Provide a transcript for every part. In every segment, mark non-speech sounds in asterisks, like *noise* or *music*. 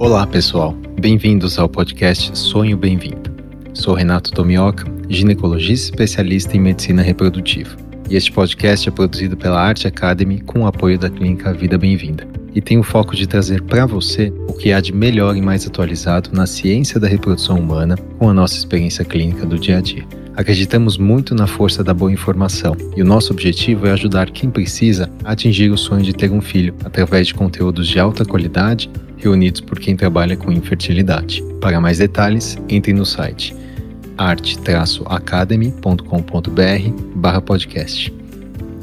Olá, pessoal. Bem-vindos ao podcast Sonho Bem-vindo. Sou Renato Tomioka, ginecologista especialista em medicina reprodutiva. E este podcast é produzido pela Arte Academy com o apoio da clínica Vida Bem-vinda. E tem o foco de trazer para você o que há de melhor e mais atualizado na ciência da reprodução humana com a nossa experiência clínica do dia a dia. Acreditamos muito na força da boa informação e o nosso objetivo é ajudar quem precisa a atingir o sonho de ter um filho através de conteúdos de alta qualidade reunidos por quem trabalha com infertilidade. Para mais detalhes, entre no site arte-academy.com.br podcast.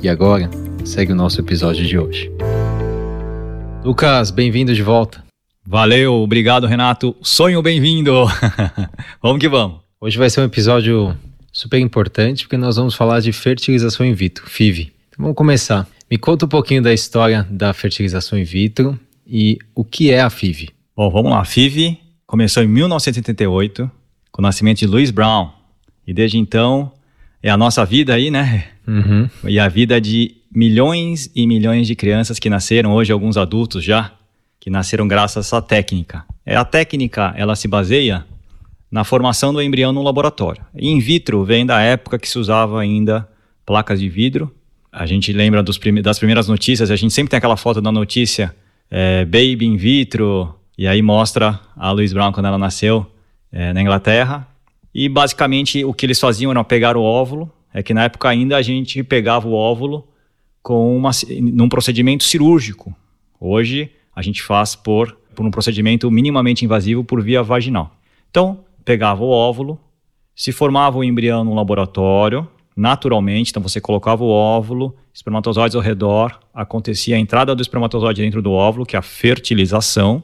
E agora, segue o nosso episódio de hoje. Lucas, bem-vindo de volta. Valeu, obrigado Renato. Sonho bem-vindo. *laughs* vamos que vamos. Hoje vai ser um episódio super importante porque nós vamos falar de fertilização in vitro, FIV. Então vamos começar. Me conta um pouquinho da história da fertilização in vitro e o que é a FIV. Bom, vamos lá. A FIV começou em 1988 com o nascimento de Louis Brown e desde então é a nossa vida aí, né? Uhum. E a vida de milhões e milhões de crianças que nasceram hoje, alguns adultos já, que nasceram graças a essa técnica. É a técnica, ela se baseia na formação do embrião no laboratório. In vitro vem da época que se usava ainda placas de vidro. A gente lembra prime das primeiras notícias, a gente sempre tem aquela foto da notícia é, baby in vitro, e aí mostra a Louise Brown quando ela nasceu é, na Inglaterra. E basicamente o que eles faziam era pegar o óvulo, é que na época ainda a gente pegava o óvulo com uma, num procedimento cirúrgico. Hoje a gente faz por, por um procedimento minimamente invasivo por via vaginal. Então, pegava o óvulo, se formava o embrião no laboratório, naturalmente, então você colocava o óvulo, espermatozoides ao redor, acontecia a entrada do espermatozoide dentro do óvulo, que é a fertilização,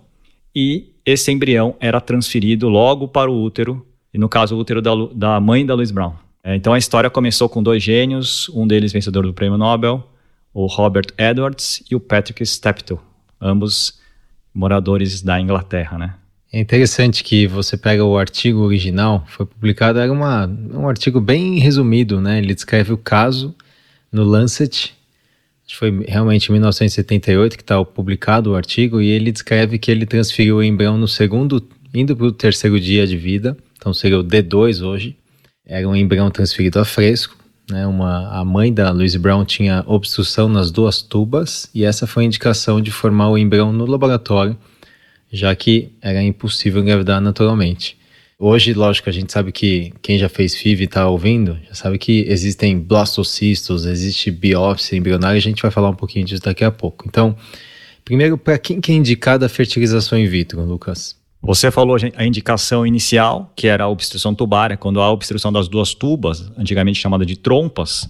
e esse embrião era transferido logo para o útero, e no caso o útero da, da mãe da Louise Brown. É, então a história começou com dois gênios, um deles vencedor do prêmio Nobel, o Robert Edwards e o Patrick Steptoe, ambos moradores da Inglaterra, né? É interessante que você pega o artigo original, foi publicado, era uma, um artigo bem resumido, né? Ele descreve o caso no Lancet, foi realmente em 1978 que está publicado o artigo, e ele descreve que ele transferiu o embrião no segundo, indo para o terceiro dia de vida, então seria o D2 hoje, era um embrião transferido a fresco, né? Uma, a mãe da Louise Brown tinha obstrução nas duas tubas, e essa foi a indicação de formar o embrião no laboratório, já que era impossível engravidar naturalmente. Hoje, lógico, a gente sabe que quem já fez FIV e está ouvindo, já sabe que existem blastocistos, existe biópsia embrionária, a gente vai falar um pouquinho disso daqui a pouco. Então, primeiro, para quem que é indicada a fertilização in vitro, Lucas? Você falou a indicação inicial, que era a obstrução tubária, quando há obstrução das duas tubas, antigamente chamada de trompas,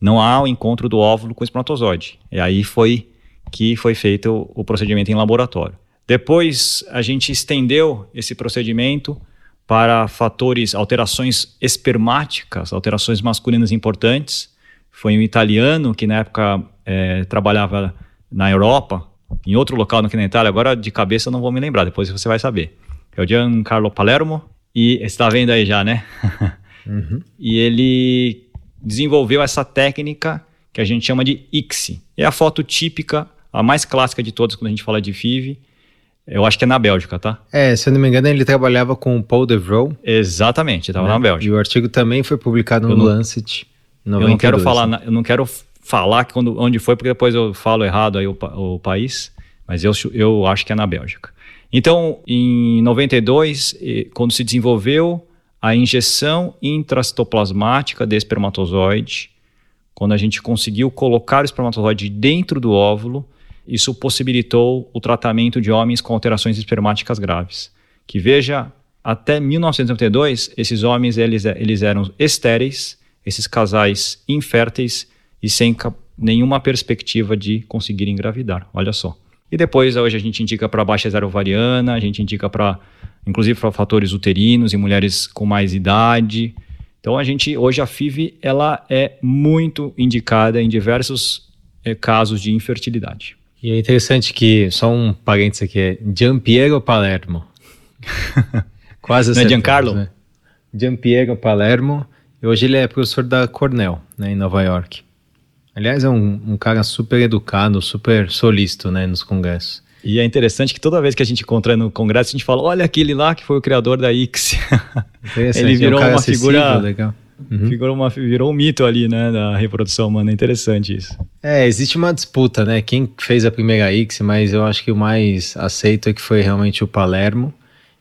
não há o encontro do óvulo com o espermatozoide. E aí foi que foi feito o procedimento em laboratório. Depois a gente estendeu esse procedimento para fatores, alterações espermáticas, alterações masculinas importantes. Foi um italiano que na época é, trabalhava na Europa, em outro local aqui na Itália, agora de cabeça não vou me lembrar, depois você vai saber. É o Giancarlo Palermo, e está vendo aí já, né? *laughs* Uhum. e ele desenvolveu essa técnica que a gente chama de ICSI. É a foto típica, a mais clássica de todas quando a gente fala de FIV, eu acho que é na Bélgica, tá? É, se eu não me engano, ele trabalhava com o Paul Devroe. Exatamente, estava né? na Bélgica. E o artigo também foi publicado no não, Lancet. 92, eu não quero falar, né? eu não quero falar quando, onde foi, porque depois eu falo errado aí o, o país, mas eu, eu acho que é na Bélgica. Então, em 92, quando se desenvolveu a injeção intracitoplasmática de espermatozoide, quando a gente conseguiu colocar o espermatozoide dentro do óvulo, isso possibilitou o tratamento de homens com alterações espermáticas graves. Que veja, até 1992, esses homens eles, eles eram estéreis, esses casais inférteis e sem nenhuma perspectiva de conseguir engravidar. Olha só. E depois, hoje, a gente indica para baixa zero ovariana, a gente indica para, inclusive, para fatores uterinos em mulheres com mais idade. Então, a gente, hoje, a FIV, ela é muito indicada em diversos é, casos de infertilidade. E é interessante que, só um parênteses aqui, é Giampiero Palermo. *laughs* Quase Não é Giancarlo? Né? Giampiero Palermo. E hoje ele é professor da Cornell, né, em Nova York. Aliás, é um, um cara super educado, super solícito, né, nos congressos. E é interessante que toda vez que a gente encontra no congresso, a gente fala: olha aquele lá que foi o criador da X. *laughs* Ele virou é um uma figura. Legal. Uhum. Virou, uma, virou um mito ali, né, da reprodução humana. É interessante isso. É, existe uma disputa, né? Quem fez a primeira X, mas eu acho que o mais aceito é que foi realmente o Palermo.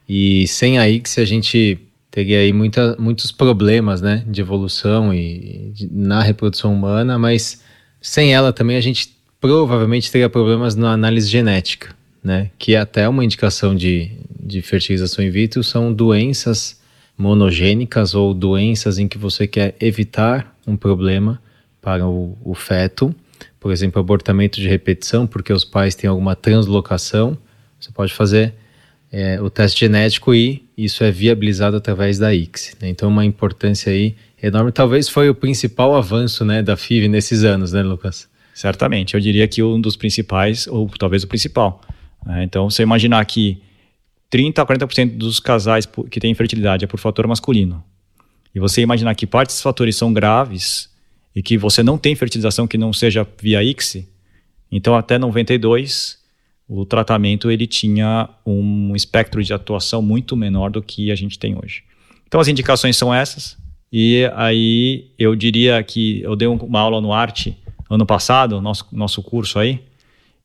E sem a X a gente teria aí muita, muitos problemas, né, de evolução e de, na reprodução humana, mas sem ela também a gente provavelmente teria problemas na análise genética, né, que é até uma indicação de, de fertilização in vitro são doenças monogênicas ou doenças em que você quer evitar um problema para o, o feto, por exemplo, abortamento de repetição, porque os pais têm alguma translocação, você pode fazer é, o teste genético e isso é viabilizado através da ICSI. Né? Então, uma importância aí enorme. Talvez foi o principal avanço né, da FIV nesses anos, né, Lucas? Certamente. Eu diria que um dos principais, ou talvez o principal. Né? Então, você imaginar que 30 a 40% dos casais que têm infertilidade é por fator masculino. E você imaginar que parte desses fatores são graves e que você não tem fertilização que não seja via ICSI, então até 92 o tratamento ele tinha um espectro de atuação muito menor do que a gente tem hoje. Então as indicações são essas. E aí eu diria que eu dei uma aula no Arte ano passado, nosso, nosso curso aí,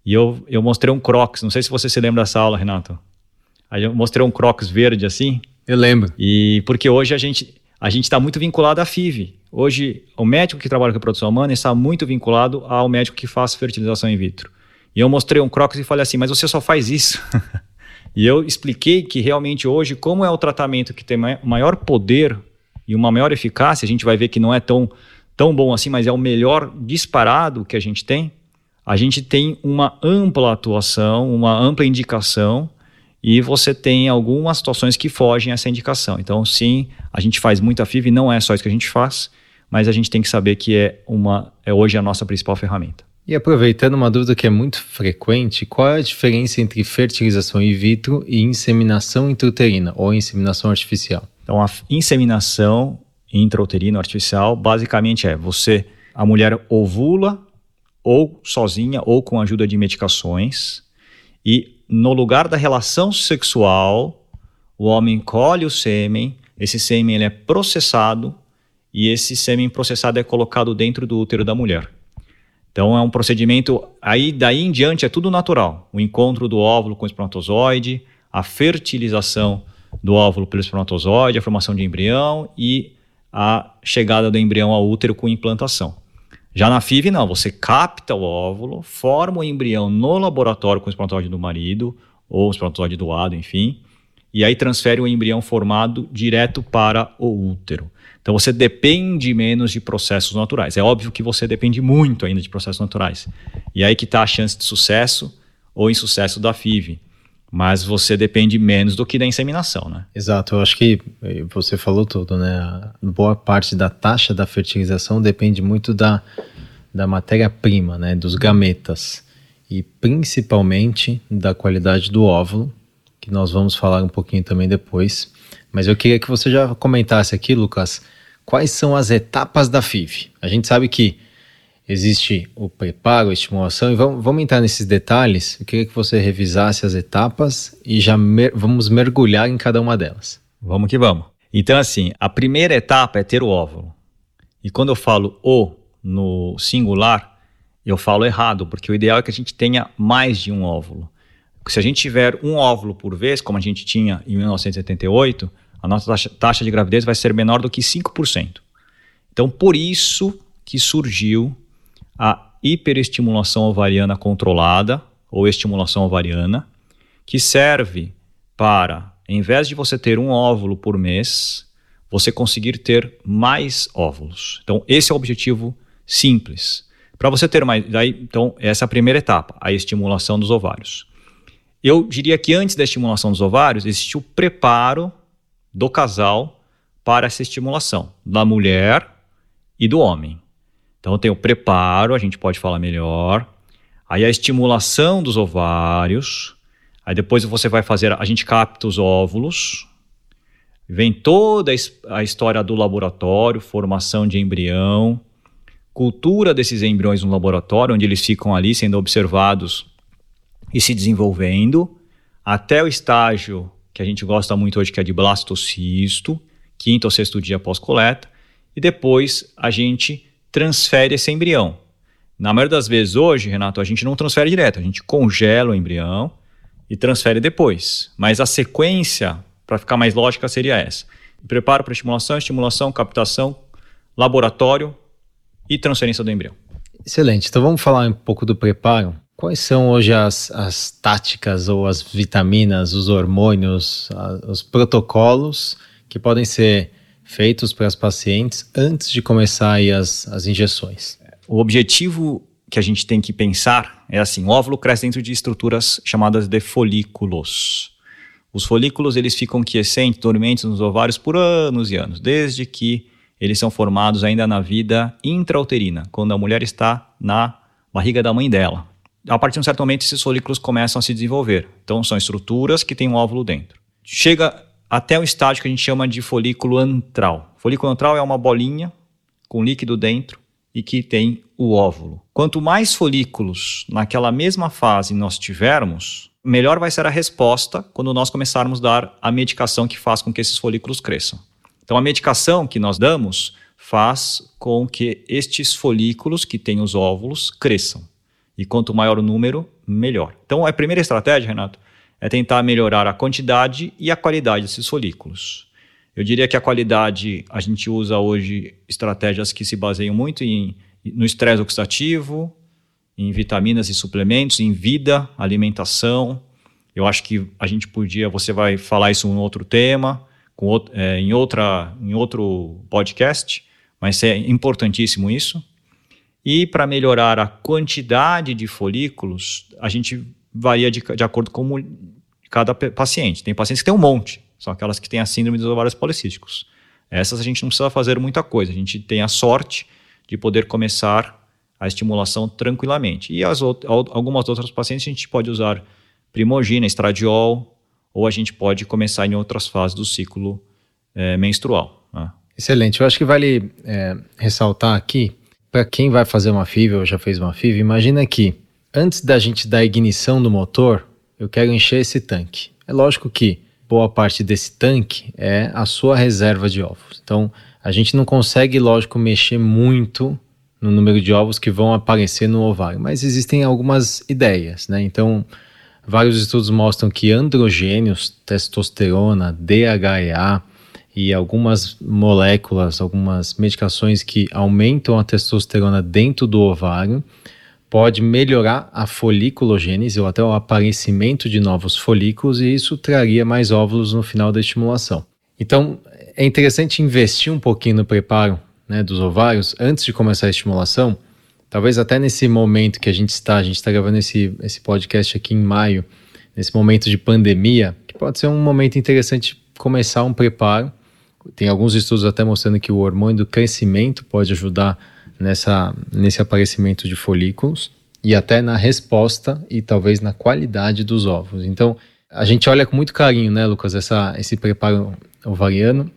e eu, eu mostrei um crocs. Não sei se você se lembra dessa aula, Renato. Aí eu mostrei um crocs verde assim. Eu lembro. E porque hoje a gente a gente está muito vinculado à FIV. Hoje o médico que trabalha com reprodução humana está muito vinculado ao médico que faz fertilização in vitro. E eu mostrei um crocs e falei assim, mas você só faz isso. *laughs* e eu expliquei que realmente hoje, como é o tratamento que tem maior poder e uma maior eficácia, a gente vai ver que não é tão, tão bom assim, mas é o melhor disparado que a gente tem. A gente tem uma ampla atuação, uma ampla indicação e você tem algumas situações que fogem essa indicação. Então, sim, a gente faz muita FIV, não é só isso que a gente faz, mas a gente tem que saber que é, uma, é hoje a nossa principal ferramenta. E aproveitando uma dúvida que é muito frequente, qual é a diferença entre fertilização in vitro e inseminação intrauterina ou inseminação artificial? Então, a inseminação intrauterina artificial basicamente é você, a mulher ovula ou sozinha ou com a ajuda de medicações e no lugar da relação sexual, o homem colhe o sêmen, esse sêmen ele é processado e esse sêmen processado é colocado dentro do útero da mulher. Então é um procedimento, aí daí em diante é tudo natural. O encontro do óvulo com o espermatozoide, a fertilização do óvulo pelo espermatozoide, a formação de embrião e a chegada do embrião ao útero com implantação. Já na FIV, não, você capta o óvulo, forma o embrião no laboratório com o espermatozoide do marido, ou o espermatozoide doado, enfim, e aí transfere o embrião formado direto para o útero. Então você depende menos de processos naturais. É óbvio que você depende muito ainda de processos naturais. E aí que está a chance de sucesso ou insucesso da FIV. Mas você depende menos do que da inseminação, né? Exato, eu acho que eh, você falou tudo, né? Boa parte da taxa da fertilização depende muito da, da matéria-prima, né? Dos gametas. E principalmente da qualidade do óvulo, que nós vamos falar um pouquinho também depois. Mas eu queria que você já comentasse aqui, Lucas, quais são as etapas da FIV. A gente sabe que existe o preparo, a estimulação, e vamos, vamos entrar nesses detalhes. Eu queria que você revisasse as etapas e já mer vamos mergulhar em cada uma delas. Vamos que vamos. Então, assim, a primeira etapa é ter o óvulo. E quando eu falo o no singular, eu falo errado, porque o ideal é que a gente tenha mais de um óvulo. Se a gente tiver um óvulo por vez, como a gente tinha em 1978, a nossa taxa, taxa de gravidez vai ser menor do que 5%. Então, por isso que surgiu a hiperestimulação ovariana controlada, ou estimulação ovariana, que serve para, em vez de você ter um óvulo por mês, você conseguir ter mais óvulos. Então, esse é o objetivo simples. Para você ter mais. Daí, então, essa é a primeira etapa, a estimulação dos ovários. Eu diria que antes da estimulação dos ovários, existe o preparo do casal para essa estimulação, da mulher e do homem. Então tem o preparo, a gente pode falar melhor. Aí a estimulação dos ovários. Aí depois você vai fazer, a gente capta os óvulos. Vem toda a história do laboratório, formação de embrião, cultura desses embriões no laboratório, onde eles ficam ali sendo observados e se desenvolvendo até o estágio que a gente gosta muito hoje, que é de blastocisto, quinto ou sexto dia pós-coleta, e depois a gente transfere esse embrião. Na maioria das vezes hoje, Renato, a gente não transfere direto, a gente congela o embrião e transfere depois. Mas a sequência, para ficar mais lógica, seria essa: preparo para estimulação, estimulação, captação, laboratório e transferência do embrião. Excelente. Então vamos falar um pouco do preparo. Quais são hoje as, as táticas ou as vitaminas, os hormônios, a, os protocolos que podem ser feitos para as pacientes antes de começar as, as injeções? O objetivo que a gente tem que pensar é assim: o óvulo cresce dentro de estruturas chamadas de folículos. Os folículos eles ficam quiescentes, dormentes nos ovários por anos e anos, desde que eles são formados ainda na vida intrauterina, quando a mulher está na barriga da mãe dela. A partir de um certo momento, esses folículos começam a se desenvolver. Então, são estruturas que têm um óvulo dentro. Chega até o estágio que a gente chama de folículo antral. folículo antral é uma bolinha com líquido dentro e que tem o óvulo. Quanto mais folículos naquela mesma fase nós tivermos, melhor vai ser a resposta quando nós começarmos a dar a medicação que faz com que esses folículos cresçam. Então, a medicação que nós damos faz com que estes folículos que têm os óvulos cresçam. E quanto maior o número, melhor. Então, a primeira estratégia, Renato, é tentar melhorar a quantidade e a qualidade desses folículos. Eu diria que a qualidade, a gente usa hoje estratégias que se baseiam muito em, no estresse oxidativo, em vitaminas e suplementos, em vida, alimentação. Eu acho que a gente podia, você vai falar isso em outro tema, com, é, em, outra, em outro podcast, mas é importantíssimo isso. E para melhorar a quantidade de folículos, a gente varia de, de acordo com cada paciente. Tem pacientes que têm um monte, são aquelas que têm a síndrome dos ovários policísticos. Essas a gente não precisa fazer muita coisa, a gente tem a sorte de poder começar a estimulação tranquilamente. E as algumas outras pacientes a gente pode usar primogina, estradiol, ou a gente pode começar em outras fases do ciclo é, menstrual. Né? Excelente. Eu acho que vale é, ressaltar aqui, para quem vai fazer uma FIV ou já fez uma FIV, imagina que antes da gente dar ignição do motor, eu quero encher esse tanque. É lógico que boa parte desse tanque é a sua reserva de ovos. Então, a gente não consegue, lógico, mexer muito no número de ovos que vão aparecer no ovário, mas existem algumas ideias, né? Então, Vários estudos mostram que androgênios, testosterona, DHEA e algumas moléculas, algumas medicações que aumentam a testosterona dentro do ovário pode melhorar a foliculogênese ou até o aparecimento de novos folículos e isso traria mais óvulos no final da estimulação. Então, é interessante investir um pouquinho no preparo né, dos ovários antes de começar a estimulação, talvez até nesse momento que a gente está, a gente está gravando esse, esse podcast aqui em maio, nesse momento de pandemia, que pode ser um momento interessante começar um preparo. Tem alguns estudos até mostrando que o hormônio do crescimento pode ajudar nessa, nesse aparecimento de folículos e até na resposta e talvez na qualidade dos ovos. Então, a gente olha com muito carinho, né, Lucas, essa, esse preparo ovariano.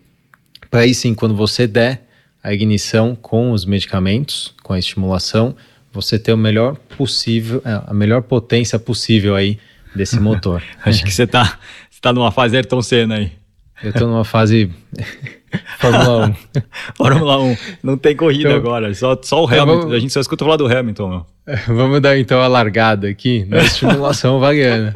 Para aí sim, quando você der a ignição com os medicamentos, com a estimulação, você ter o melhor possível, é, a melhor potência possível aí desse motor. *laughs* Acho que você está você tá numa fase Ayrton Senna aí. Eu estou numa fase *laughs* Fórmula 1. Fórmula 1. Não tem corrida então, agora, só, só o então Hamilton. Vamos, a gente só escuta falar do Hamilton. Meu. *laughs* Vamos dar então a largada aqui na *laughs* estimulação variana.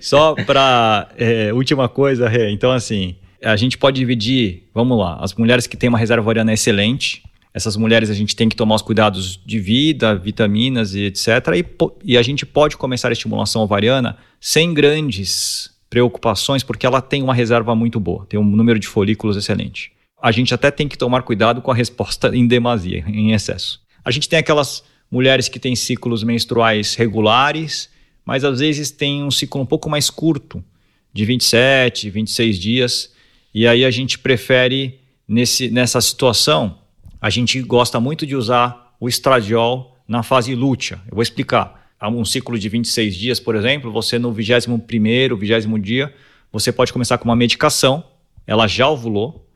Só para é, última coisa, Rê. Então, assim, a gente pode dividir, vamos lá, as mulheres que têm uma reserva ovariana excelente, essas mulheres a gente tem que tomar os cuidados de vida, vitaminas e etc. E, e a gente pode começar a estimulação ovariana sem grandes preocupações, porque ela tem uma reserva muito boa, tem um número de folículos excelente. A gente até tem que tomar cuidado com a resposta em demasia, em excesso. A gente tem aquelas mulheres que têm ciclos menstruais regulares, mas às vezes tem um ciclo um pouco mais curto, de 27, 26 dias, e aí a gente prefere, nesse, nessa situação, a gente gosta muito de usar o estradiol na fase lútea. Eu vou explicar. Um ciclo de 26 dias, por exemplo, você no 21º, 20 dia, você pode começar com uma medicação, ela já ovulou,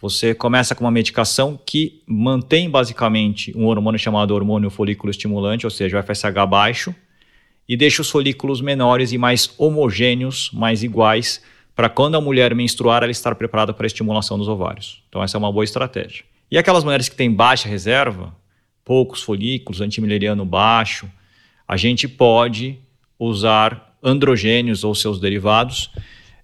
você começa com uma medicação que mantém basicamente um hormônio chamado hormônio folículo estimulante, ou seja, o FSH baixo, e deixa os folículos menores e mais homogêneos, mais iguais, para quando a mulher menstruar ela estar preparada para a estimulação dos ovários. Então essa é uma boa estratégia. E aquelas mulheres que têm baixa reserva, poucos folículos, antimileriano baixo, a gente pode usar androgênios ou seus derivados,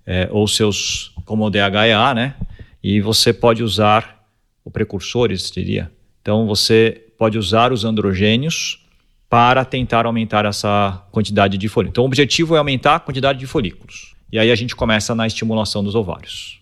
é, ou seus, como o DHEA, né? E você pode usar o precursores, diria. Então você pode usar os androgênios para tentar aumentar essa quantidade de folículos. Então o objetivo é aumentar a quantidade de folículos. E aí a gente começa na estimulação dos ovários.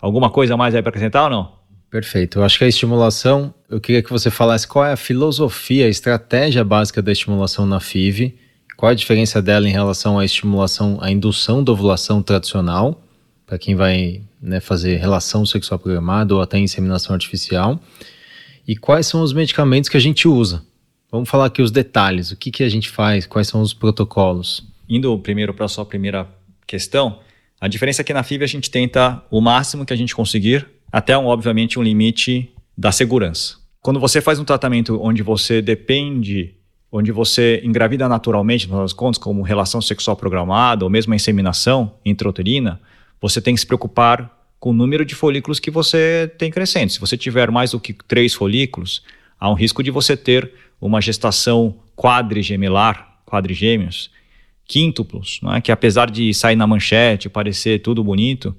Alguma coisa mais aí para acrescentar ou não? Perfeito. Eu acho que a estimulação, eu queria que você falasse qual é a filosofia, a estratégia básica da estimulação na FIV, qual a diferença dela em relação à estimulação, à indução da ovulação tradicional, para quem vai né, fazer relação sexual programada ou até inseminação artificial, e quais são os medicamentos que a gente usa. Vamos falar aqui os detalhes, o que, que a gente faz, quais são os protocolos. Indo primeiro para a sua primeira questão, a diferença é que na FIV a gente tenta o máximo que a gente conseguir até, um, obviamente, um limite da segurança. Quando você faz um tratamento onde você depende, onde você engravida naturalmente, nas contas, como relação sexual programada ou mesmo a inseminação intrauterina, você tem que se preocupar com o número de folículos que você tem crescendo. Se você tiver mais do que três folículos, há um risco de você ter uma gestação quadrigemelar, quadrigêmeos, quíntuplos, é? que apesar de sair na manchete, parecer tudo bonito,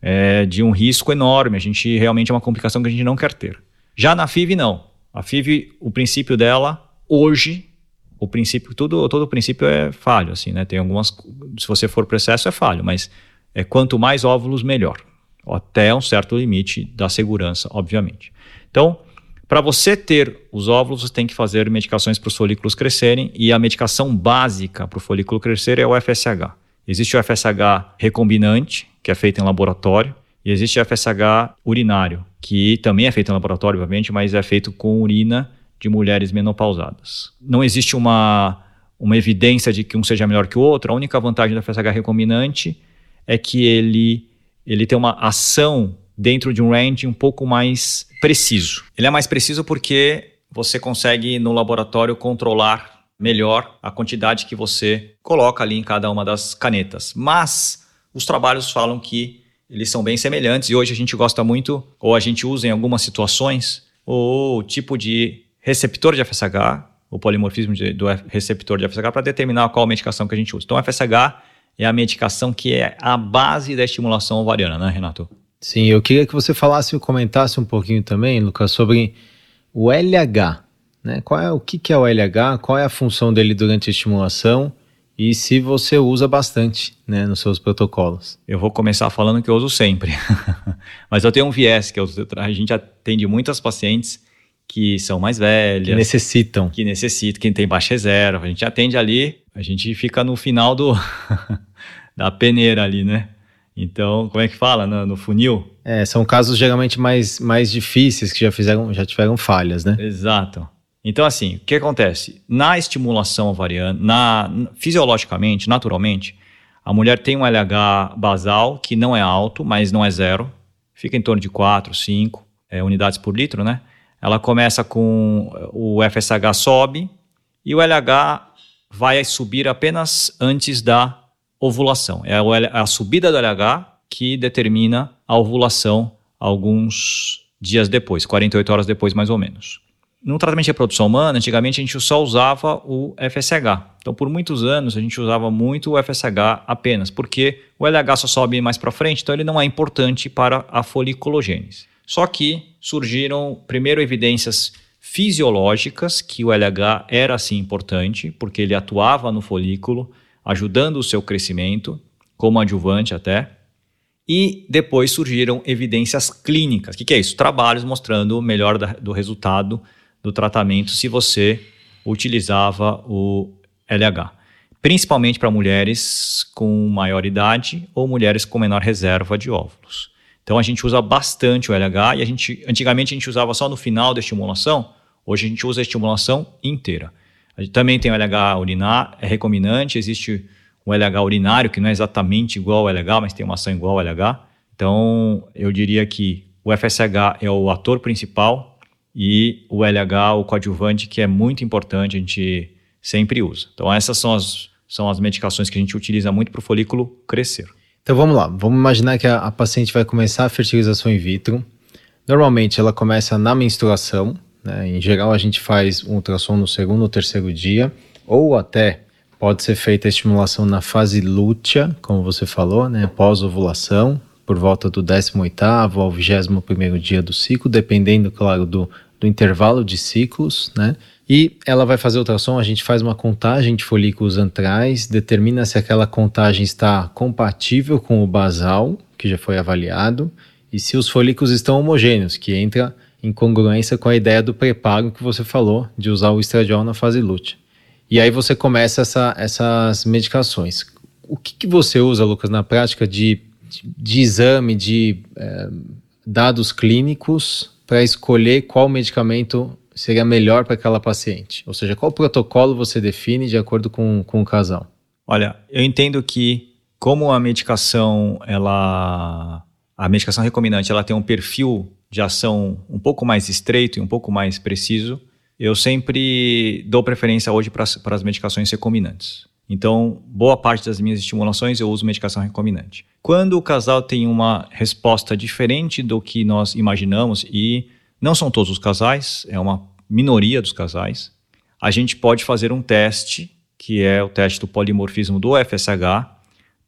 é, de um risco enorme. A gente realmente é uma complicação que a gente não quer ter. Já na FIV, não. A FIV, o princípio dela, hoje, o princípio, tudo, todo o princípio é falho, assim, né? Tem algumas, se você for para excesso é falho, mas é quanto mais óvulos, melhor. Até um certo limite da segurança, obviamente. Então, para você ter os óvulos, você tem que fazer medicações para os folículos crescerem e a medicação básica para o folículo crescer é o FSH. Existe o FSH recombinante, que é feito em laboratório, e existe FSH urinário, que também é feito em laboratório, obviamente, mas é feito com urina de mulheres menopausadas. Não existe uma, uma evidência de que um seja melhor que o outro. A única vantagem do FSH recombinante é que ele, ele tem uma ação dentro de um range um pouco mais preciso. Ele é mais preciso porque você consegue no laboratório controlar melhor a quantidade que você coloca ali em cada uma das canetas. Mas os trabalhos falam que eles são bem semelhantes e hoje a gente gosta muito, ou a gente usa em algumas situações, o tipo de receptor de FSH, o polimorfismo de, do receptor de FSH, para determinar qual medicação que a gente usa. Então, FSH é a medicação que é a base da estimulação ovariana, né, Renato? Sim, eu queria que você falasse e comentasse um pouquinho também, Lucas, sobre o LH. Né? Qual é, o que, que é o LH, qual é a função dele durante a estimulação e se você usa bastante né, nos seus protocolos. Eu vou começar falando que eu uso sempre, *laughs* mas eu tenho um viés, que eu, a gente atende muitas pacientes que são mais velhas. Que necessitam. Que necessitam, quem tem baixa reserva. A gente atende ali, a gente fica no final do *laughs* da peneira ali, né? Então, como é que fala no, no, funil? É, são casos geralmente mais, mais difíceis que já fizeram, já tiveram falhas, né? Exato. Então, assim, o que acontece? Na estimulação ovariana, na, fisiologicamente, naturalmente, a mulher tem um LH basal que não é alto, mas não é zero. Fica em torno de 4, 5 é, unidades por litro, né? Ela começa com o FSH sobe e o LH vai subir apenas antes da ovulação. É a subida do LH que determina a ovulação alguns dias depois, 48 horas depois mais ou menos no tratamento de reprodução humana, antigamente a gente só usava o FSH. Então, por muitos anos, a gente usava muito o FSH apenas, porque o LH só sobe mais para frente, então ele não é importante para a foliculogênese. Só que surgiram, primeiro, evidências fisiológicas que o LH era assim importante, porque ele atuava no folículo, ajudando o seu crescimento, como adjuvante até. E depois surgiram evidências clínicas. O que, que é isso? Trabalhos mostrando o melhor da, do resultado do tratamento se você utilizava o LH, principalmente para mulheres com maior idade ou mulheres com menor reserva de óvulos. Então a gente usa bastante o LH e a gente antigamente a gente usava só no final da estimulação, hoje a gente usa a estimulação inteira. A gente também tem o LH urinar, é recombinante, existe o LH urinário que não é exatamente igual ao LH, mas tem uma ação igual ao LH. Então eu diria que o FSH é o ator principal e o LH, o coadjuvante, que é muito importante, a gente sempre usa. Então, essas são as são as medicações que a gente utiliza muito para o folículo crescer. Então vamos lá, vamos imaginar que a, a paciente vai começar a fertilização in vitro. Normalmente ela começa na menstruação, né? em geral a gente faz um ultrassom no segundo ou terceiro dia, ou até pode ser feita a estimulação na fase lútea, como você falou, né? pós-ovulação, por volta do 18º ao 21º dia do ciclo, dependendo, claro, do, do intervalo de ciclos, né? E ela vai fazer ultrassom, a gente faz uma contagem de folículos antrais, determina se aquela contagem está compatível com o basal, que já foi avaliado, e se os folículos estão homogêneos, que entra em congruência com a ideia do preparo que você falou, de usar o estradiol na fase lútea. E aí você começa essa, essas medicações. O que, que, você usa, Lucas, na prática de, de, de exame, de é, dados clínicos para escolher qual medicamento seria melhor para aquela paciente? Ou seja, qual protocolo você define de acordo com, com o casal? Olha, eu entendo que como a medicação, ela, a medicação recombinante, ela tem um perfil de ação um pouco mais estreito e um pouco mais preciso, eu sempre dou preferência hoje para as medicações recombinantes. Então, boa parte das minhas estimulações eu uso medicação recombinante. Quando o casal tem uma resposta diferente do que nós imaginamos, e não são todos os casais, é uma minoria dos casais, a gente pode fazer um teste, que é o teste do polimorfismo do FSH,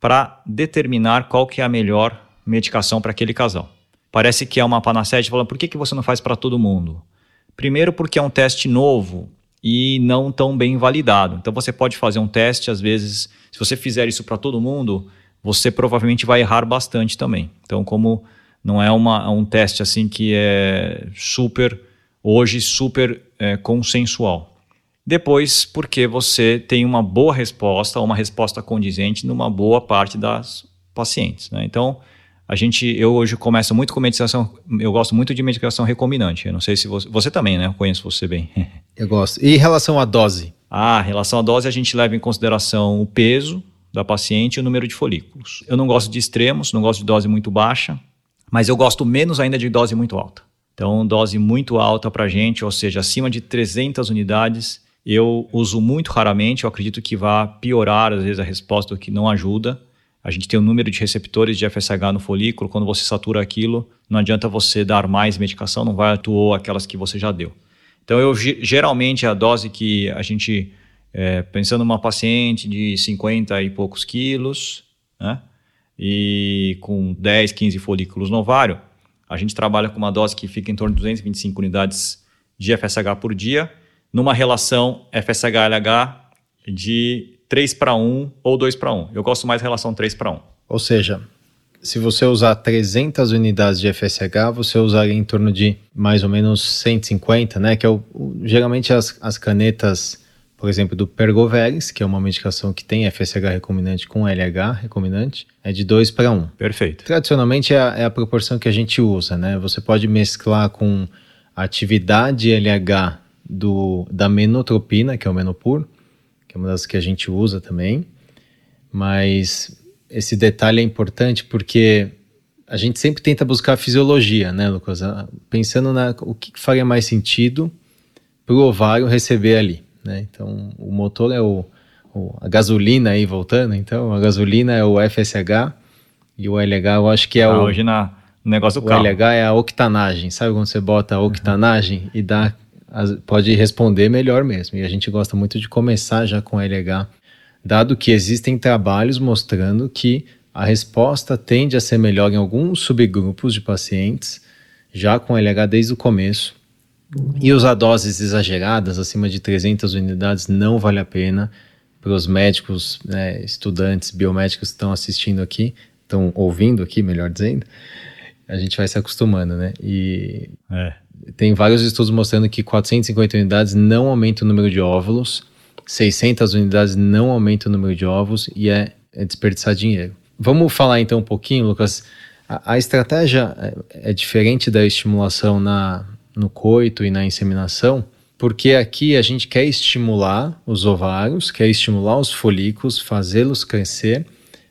para determinar qual que é a melhor medicação para aquele casal. Parece que é uma panaceia, falando, por que, que você não faz para todo mundo? Primeiro porque é um teste novo e não tão bem validado. Então você pode fazer um teste, às vezes, se você fizer isso para todo mundo, você provavelmente vai errar bastante também. Então, como não é uma, um teste assim que é super, hoje, super é, consensual. Depois, porque você tem uma boa resposta, uma resposta condizente numa boa parte das pacientes. Né? Então, a gente, eu hoje começo muito com medicação, eu gosto muito de medicação recombinante. Eu não sei se você, você também, né? Eu conheço você bem. *laughs* Eu gosto. E em relação à dose? Ah, em relação à dose, a gente leva em consideração o peso da paciente e o número de folículos. Eu não gosto de extremos, não gosto de dose muito baixa, mas eu gosto menos ainda de dose muito alta. Então, dose muito alta para gente, ou seja, acima de 300 unidades, eu uso muito raramente. Eu acredito que vai piorar, às vezes, a resposta, que não ajuda. A gente tem um número de receptores de FSH no folículo, quando você satura aquilo, não adianta você dar mais medicação, não vai atuar aquelas que você já deu. Então, eu geralmente a dose que a gente, é, pensando numa paciente de 50 e poucos quilos, né, e com 10, 15 folículos no ovário, a gente trabalha com uma dose que fica em torno de 225 unidades de FSH por dia, numa relação FSH-LH de 3 para 1 ou 2 para 1. Eu gosto mais da relação 3 para 1. Ou seja, se você usar 300 unidades de FSH, você usaria em torno de mais ou menos 150, né? Que é o, o geralmente as, as canetas, por exemplo, do Pergoveris, que é uma medicação que tem FSH recombinante com LH recombinante, é de 2 para 1. Perfeito. Tradicionalmente é a, é a proporção que a gente usa, né? Você pode mesclar com a atividade LH do, da menotropina, que é o menopur, é uma das que a gente usa também. Mas esse detalhe é importante porque a gente sempre tenta buscar a fisiologia, né, Lucas? Ah, pensando na o que faria mais sentido para o ovário receber ali, né? Então, o motor é o, o, a gasolina aí voltando, então a gasolina é o FSH e o LH eu acho que é ah, o hoje na no negócio do o carro. LH é a octanagem, sabe quando você bota a octanagem uhum. e dá pode responder melhor mesmo. E a gente gosta muito de começar já com LH, dado que existem trabalhos mostrando que a resposta tende a ser melhor em alguns subgrupos de pacientes, já com LH desde o começo. E usar doses exageradas, acima de 300 unidades, não vale a pena para os médicos, né, estudantes, biomédicos que estão assistindo aqui, estão ouvindo aqui, melhor dizendo. A gente vai se acostumando, né? E é tem vários estudos mostrando que 450 unidades não aumenta o número de óvulos, 600 unidades não aumenta o número de ovos e é, é desperdiçar dinheiro. Vamos falar então um pouquinho, Lucas. A, a estratégia é, é, diferente da estimulação na, no coito e na inseminação, porque aqui a gente quer estimular os ovários, quer estimular os folículos, fazê-los crescer,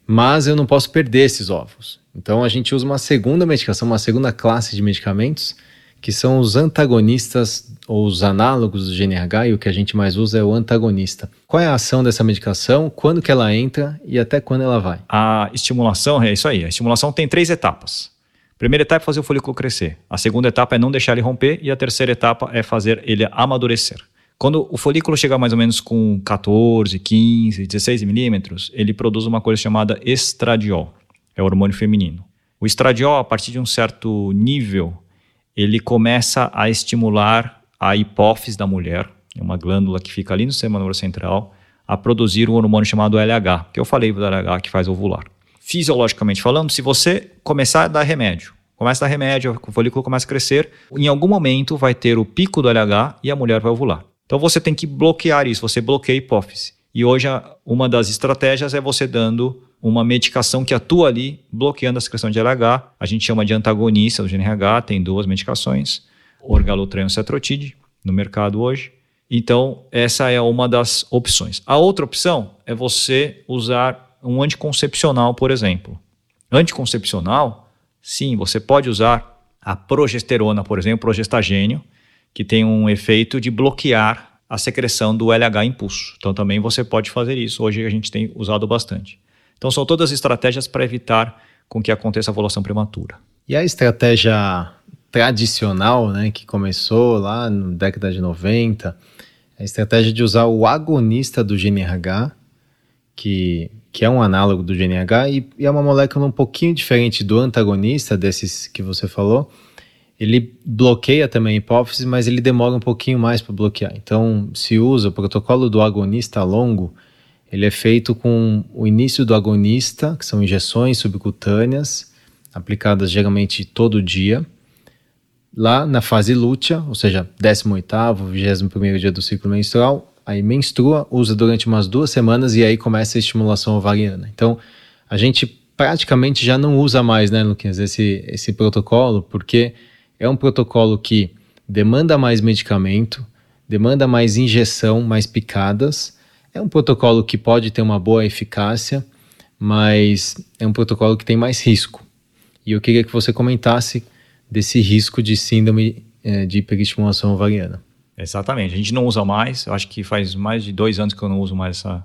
mas eu não posso perder esses ovos. Então a gente usa uma segunda medicação, uma segunda classe de medicamentos que são os antagonistas ou os análogos do GNRH, e o que a gente mais usa é o antagonista. Qual é a ação dessa medicação, quando que ela entra e até quando ela vai? A estimulação, é isso aí, a estimulação tem três etapas. A primeira etapa é fazer o folículo crescer, a segunda etapa é não deixar ele romper e a terceira etapa é fazer ele amadurecer. Quando o folículo chega mais ou menos com 14, 15, 16 milímetros, ele produz uma coisa chamada estradiol, é o hormônio feminino. O estradiol, a partir de um certo nível, ele começa a estimular a hipófise da mulher, é uma glândula que fica ali no sistema nervoso central, a produzir um hormônio chamado LH, que eu falei do LH que faz ovular. Fisiologicamente falando, se você começar a dar remédio, começa a dar remédio, o folículo começa a crescer, em algum momento vai ter o pico do LH e a mulher vai ovular. Então você tem que bloquear isso, você bloqueia a hipófise. E hoje uma das estratégias é você dando uma medicação que atua ali, bloqueando a secreção de LH. A gente chama de antagonista do GNRH, tem duas medicações, orgalutran e cetrotide, no mercado hoje. Então, essa é uma das opções. A outra opção é você usar um anticoncepcional, por exemplo. Anticoncepcional, sim, você pode usar a progesterona, por exemplo, progestagênio, que tem um efeito de bloquear a secreção do LH impulso. Então, também você pode fazer isso. Hoje a gente tem usado bastante. Então, são todas estratégias para evitar com que aconteça a ovulação prematura. E a estratégia tradicional, né, que começou lá na década de 90, a estratégia de usar o agonista do GNRH, que, que é um análogo do GNRH, e, e é uma molécula um pouquinho diferente do antagonista desses que você falou. Ele bloqueia também a hipófise, mas ele demora um pouquinho mais para bloquear. Então, se usa o protocolo do agonista longo, ele é feito com o início do agonista, que são injeções subcutâneas, aplicadas geralmente todo dia, lá na fase lútea, ou seja, 18º, 21º dia do ciclo menstrual, aí menstrua, usa durante umas duas semanas e aí começa a estimulação ovariana. Então, a gente praticamente já não usa mais, né, Luquinhas, esse, esse protocolo, porque é um protocolo que demanda mais medicamento, demanda mais injeção, mais picadas, é um protocolo que pode ter uma boa eficácia, mas é um protocolo que tem mais risco. E eu queria que você comentasse desse risco de síndrome é, de hiperestimulação ovariana. Exatamente. A gente não usa mais. Eu acho que faz mais de dois anos que eu não uso mais essa.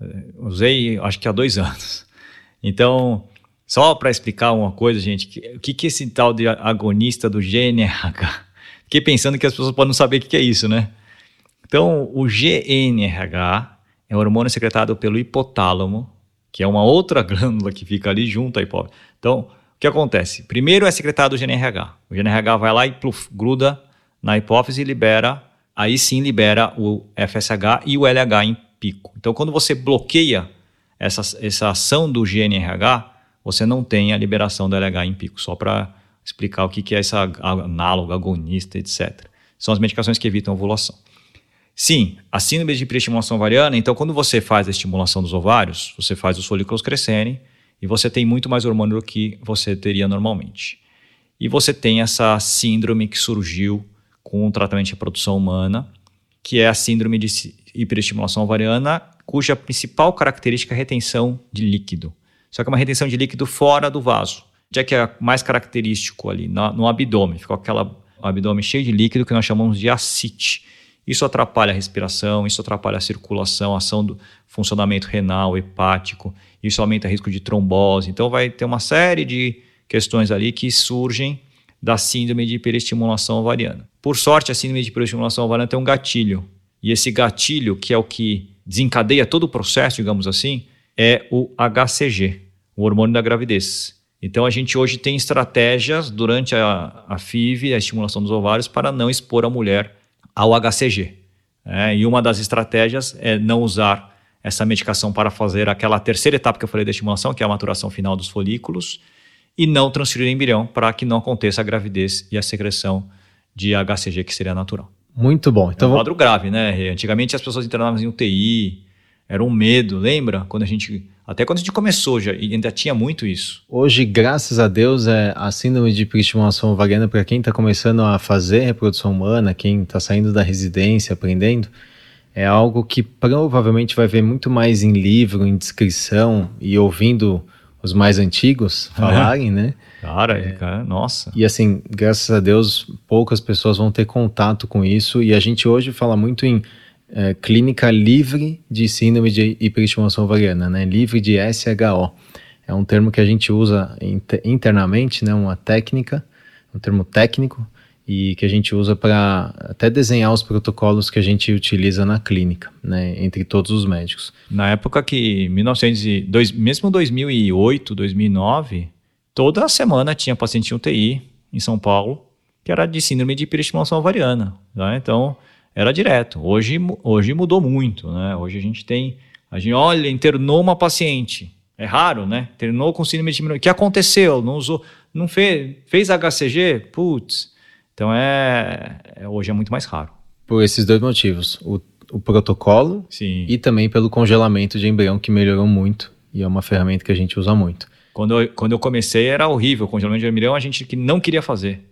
É, usei, acho que há dois *laughs* anos. Então, só para explicar uma coisa, gente, o que, que esse tal de agonista do GNRH? *laughs* Fiquei pensando que as pessoas podem não saber o que, que é isso, né? Então, o GNRH é um hormônio secretado pelo hipotálamo, que é uma outra *laughs* glândula que fica ali junto à hipófise. Então, o que acontece? Primeiro é secretado o GNRH. O GNRH vai lá e pluf, gruda na hipófise e libera, aí sim libera o FSH e o LH em pico. Então, quando você bloqueia essa, essa ação do GNRH, você não tem a liberação do LH em pico, só para explicar o que, que é essa análoga, agonista, etc. São as medicações que evitam ovulação. Sim, a síndrome de hiperestimulação ovariana, então quando você faz a estimulação dos ovários, você faz os folículos crescerem e você tem muito mais hormônio do que você teria normalmente. E você tem essa síndrome que surgiu com o tratamento de reprodução humana, que é a síndrome de hiperestimulação ovariana, cuja principal característica é a retenção de líquido. Só que é uma retenção de líquido fora do vaso, já que é mais característico ali no, no abdômen, ficou aquele abdômen cheio de líquido que nós chamamos de ascite. Isso atrapalha a respiração, isso atrapalha a circulação, a ação do funcionamento renal, hepático, isso aumenta o risco de trombose. Então, vai ter uma série de questões ali que surgem da síndrome de hiperestimulação ovariana. Por sorte, a síndrome de hiperestimulação ovariana tem um gatilho. E esse gatilho, que é o que desencadeia todo o processo, digamos assim, é o HCG, o hormônio da gravidez. Então, a gente hoje tem estratégias durante a, a FIV, a estimulação dos ovários, para não expor a mulher ao HCG. É, e uma das estratégias é não usar essa medicação para fazer aquela terceira etapa que eu falei da estimulação, que é a maturação final dos folículos, e não transferir embrião para que não aconteça a gravidez e a secreção de HCG, que seria natural. Muito bom. Então, é um quadro grave, né? Antigamente as pessoas internavam em UTI, era um medo, lembra? Quando a gente até quando a gente começou, já ainda tinha muito isso. Hoje, graças a Deus, é a síndrome de hiperestimulação ovariana para quem está começando a fazer reprodução humana, quem está saindo da residência, aprendendo, é algo que provavelmente vai ver muito mais em livro, em descrição e ouvindo os mais antigos falarem, né? Cara, é, cara, nossa. E assim, graças a Deus, poucas pessoas vão ter contato com isso. E a gente hoje fala muito em é, clínica livre de síndrome de hiperestimação ovariana, né? Livre de SHO. É um termo que a gente usa internamente, né? Uma técnica, um termo técnico e que a gente usa para até desenhar os protocolos que a gente utiliza na clínica, né, entre todos os médicos. Na época que 1902, mesmo 2008, 2009, toda semana tinha paciente em UTI em São Paulo que era de síndrome de hiperestimulação ovariana, né? Então era direto. Hoje, hoje mudou muito, né? Hoje a gente tem, a gente olha, internou uma paciente. É raro, né? Internou com síndrome de O que aconteceu? Não usou, não fez, fez HCG? Putz, então é, é, hoje é muito mais raro. Por esses dois motivos, o, o protocolo Sim. e também pelo congelamento de embrião que melhorou muito e é uma ferramenta que a gente usa muito. Quando eu, quando eu comecei era horrível, o congelamento de embrião a gente que não queria fazer.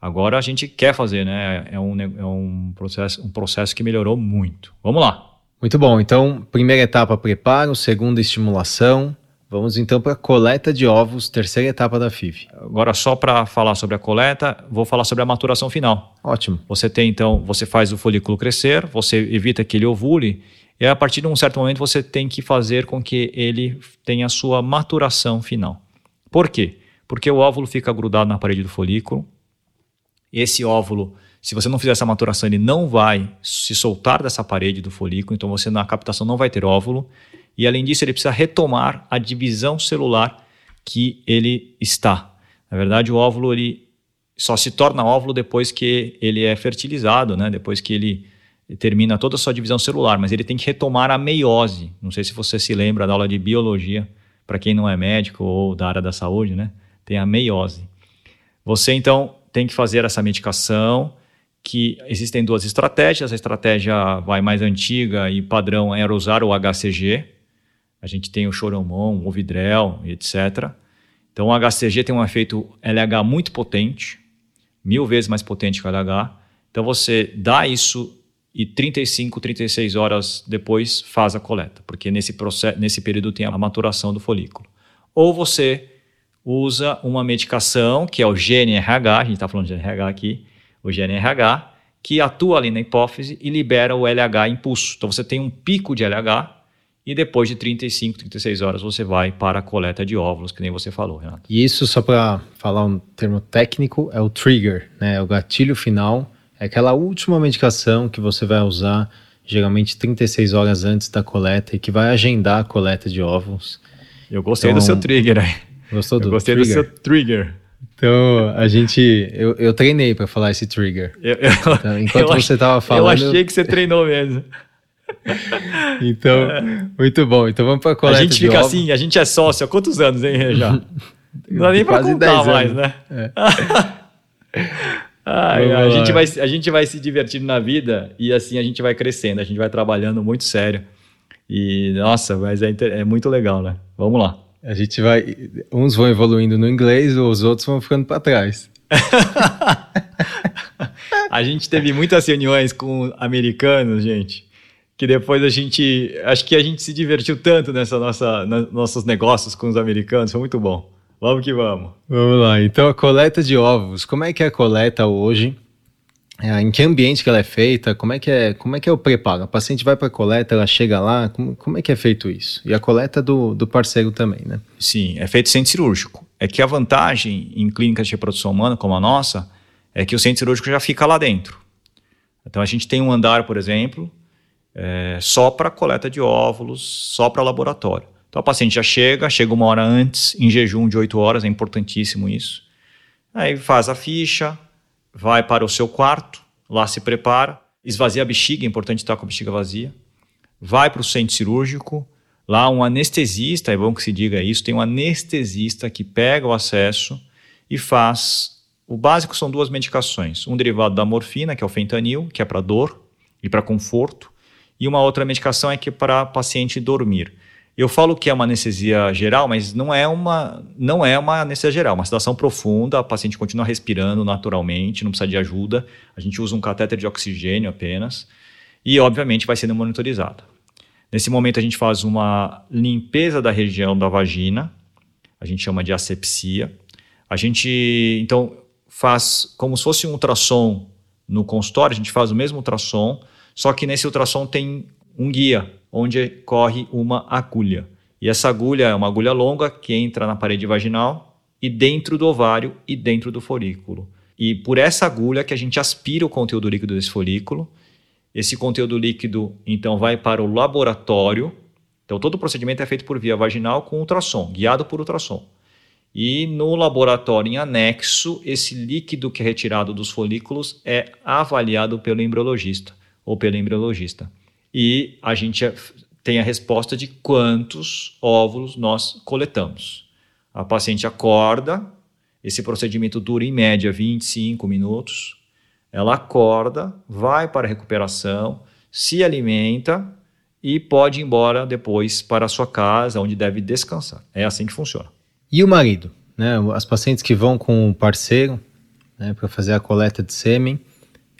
Agora a gente quer fazer, né? É um, é um, processo, um processo que melhorou muito. Vamos lá. Muito bom. Então, primeira etapa, preparo. Segunda, estimulação. Vamos então para a coleta de ovos, terceira etapa da FIV. Agora, só para falar sobre a coleta, vou falar sobre a maturação final. Ótimo. Você tem então, você faz o folículo crescer, você evita que ele ovule, e a partir de um certo momento você tem que fazer com que ele tenha a sua maturação final. Por quê? Porque o óvulo fica grudado na parede do folículo. Esse óvulo, se você não fizer essa maturação, ele não vai se soltar dessa parede do folículo, então você na captação não vai ter óvulo e além disso ele precisa retomar a divisão celular que ele está. Na verdade, o óvulo ele só se torna óvulo depois que ele é fertilizado, né? depois que ele termina toda a sua divisão celular, mas ele tem que retomar a meiose. Não sei se você se lembra da aula de biologia, para quem não é médico ou da área da saúde, né? Tem a meiose. Você então tem que fazer essa medicação, que existem duas estratégias. A estratégia vai mais antiga e padrão era usar o HCG, a gente tem o Choromon, o Vidrel, etc. Então o HCG tem um efeito LH muito potente, mil vezes mais potente que o LH. Então você dá isso e 35, 36 horas depois faz a coleta, porque nesse, processo, nesse período tem a maturação do folículo. Ou você usa uma medicação, que é o GNRH, a gente está falando de GNRH aqui, o GNRH, que atua ali na hipófise e libera o LH impulso. Então você tem um pico de LH e depois de 35, 36 horas você vai para a coleta de óvulos, que nem você falou, Renato. E isso, só para falar um termo técnico, é o trigger, né? É o gatilho final, é aquela última medicação que você vai usar geralmente 36 horas antes da coleta e que vai agendar a coleta de óvulos. Eu gostei então, do seu trigger aí. Gostou do Eu gostei trigger? do seu trigger. Então, a gente. Eu, eu treinei para falar esse trigger. Eu, eu, então, enquanto você estava falando. Eu achei que você treinou mesmo. Então, muito bom. Então vamos para a coleta A gente fica assim, a gente é sócio há quantos anos, hein, já? *laughs* Não dá nem para contar mais, né? É. *laughs* Ai, a, gente vai, a gente vai se divertindo na vida e assim a gente vai crescendo, a gente vai trabalhando muito sério. E, nossa, mas é, é muito legal, né? Vamos lá. A gente vai. Uns vão evoluindo no inglês, os outros vão ficando para trás. *laughs* a gente teve muitas reuniões com americanos, gente que depois a gente, acho que a gente se divertiu tanto nessa nossa, nossos negócios com os americanos, foi muito bom. Vamos que vamos. Vamos lá. Então a coleta de ovos, como é que é a coleta hoje? É, em que ambiente que ela é feita? Como é que é, como é que é o preparo? A paciente vai para a coleta, ela chega lá, como, como é que é feito isso? E a coleta do, do parceiro também, né? Sim, é feito centro cirúrgico. É que a vantagem em clínicas de reprodução humana como a nossa é que o centro cirúrgico já fica lá dentro. Então a gente tem um andar, por exemplo, é, só para coleta de óvulos, só para laboratório. Então a paciente já chega, chega uma hora antes, em jejum de 8 horas, é importantíssimo isso. Aí faz a ficha, vai para o seu quarto, lá se prepara, esvazia a bexiga, é importante estar com a bexiga vazia, vai para o centro cirúrgico, lá um anestesista, é bom que se diga isso, tem um anestesista que pega o acesso e faz. O básico são duas medicações: um derivado da morfina, que é o fentanil, que é para dor e para conforto, e uma outra medicação é que é para paciente dormir. Eu falo que é uma anestesia geral, mas não é uma, não é uma anestesia geral, uma sedação profunda, a paciente continua respirando naturalmente, não precisa de ajuda. A gente usa um catéter de oxigênio apenas e, obviamente, vai sendo monitorizada. Nesse momento, a gente faz uma limpeza da região da vagina, a gente chama de asepsia. A gente, então, faz como se fosse um ultrassom no consultório, a gente faz o mesmo ultrassom, só que nesse ultrassom tem um guia, onde corre uma agulha. E essa agulha é uma agulha longa que entra na parede vaginal e dentro do ovário e dentro do folículo. E por essa agulha que a gente aspira o conteúdo líquido desse folículo. Esse conteúdo líquido, então, vai para o laboratório. Então, todo o procedimento é feito por via vaginal com ultrassom, guiado por ultrassom. E no laboratório em anexo, esse líquido que é retirado dos folículos é avaliado pelo embriologista ou pelo embriologista. E a gente tem a resposta de quantos óvulos nós coletamos. A paciente acorda, esse procedimento dura em média 25 minutos. Ela acorda, vai para a recuperação, se alimenta e pode ir embora depois para a sua casa, onde deve descansar. É assim que funciona. E o marido? Né? As pacientes que vão com o parceiro né, para fazer a coleta de sêmen,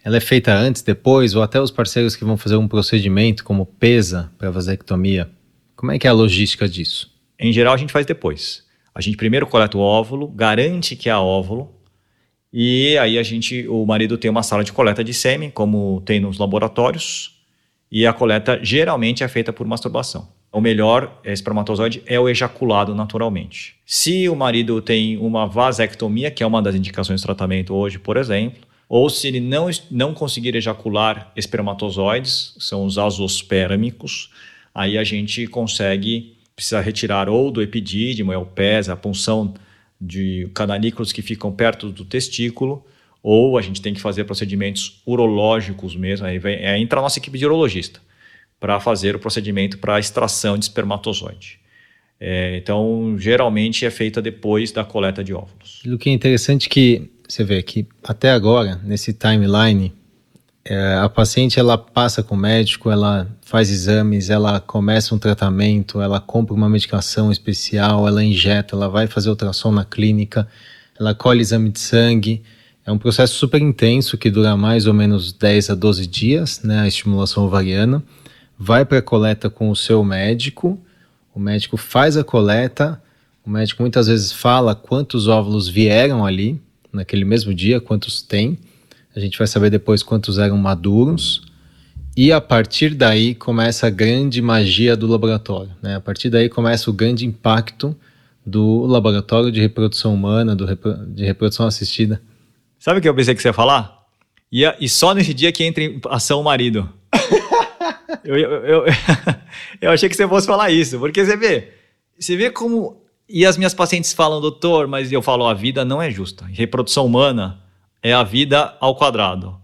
ela é feita antes, depois, ou até os parceiros que vão fazer um procedimento como pesa para vasectomia. Como é que é a logística disso? Em geral, a gente faz depois. A gente primeiro coleta o óvulo, garante que há óvulo, e aí a gente, o marido tem uma sala de coleta de sêmen, como tem nos laboratórios, e a coleta geralmente é feita por masturbação. O melhor espermatozoide é o ejaculado naturalmente. Se o marido tem uma vasectomia, que é uma das indicações de tratamento hoje, por exemplo, ou se ele não, não conseguir ejacular espermatozoides, são os azospérmicos, aí a gente consegue, precisa retirar ou do epidídimo, é o pés, a punção de cananículos que ficam perto do testículo, ou a gente tem que fazer procedimentos urológicos mesmo, aí, vem, aí entra a nossa equipe de urologista para fazer o procedimento para extração de espermatozoide. É, então, geralmente é feita depois da coleta de óvulos. O que é interessante que você vê que até agora, nesse timeline, é, a paciente ela passa com o médico, ela faz exames, ela começa um tratamento, ela compra uma medicação especial, ela injeta, ela vai fazer ultrassom na clínica, ela colhe exame de sangue. É um processo super intenso que dura mais ou menos 10 a 12 dias, né, a estimulação ovariana. Vai para a coleta com o seu médico, o médico faz a coleta, o médico muitas vezes fala quantos óvulos vieram ali, naquele mesmo dia, quantos tem. A gente vai saber depois quantos eram maduros. E a partir daí começa a grande magia do laboratório. Né? A partir daí começa o grande impacto do laboratório de reprodução humana, do repro de reprodução assistida. Sabe o que eu pensei que você ia falar? E, e só nesse dia que entra em ação o marido. *laughs* eu, eu, eu, *laughs* eu, achei que você fosse falar isso, porque você vê, você vê como e as minhas pacientes falam, doutor, mas eu falo, a vida não é justa. Reprodução humana é a vida ao quadrado.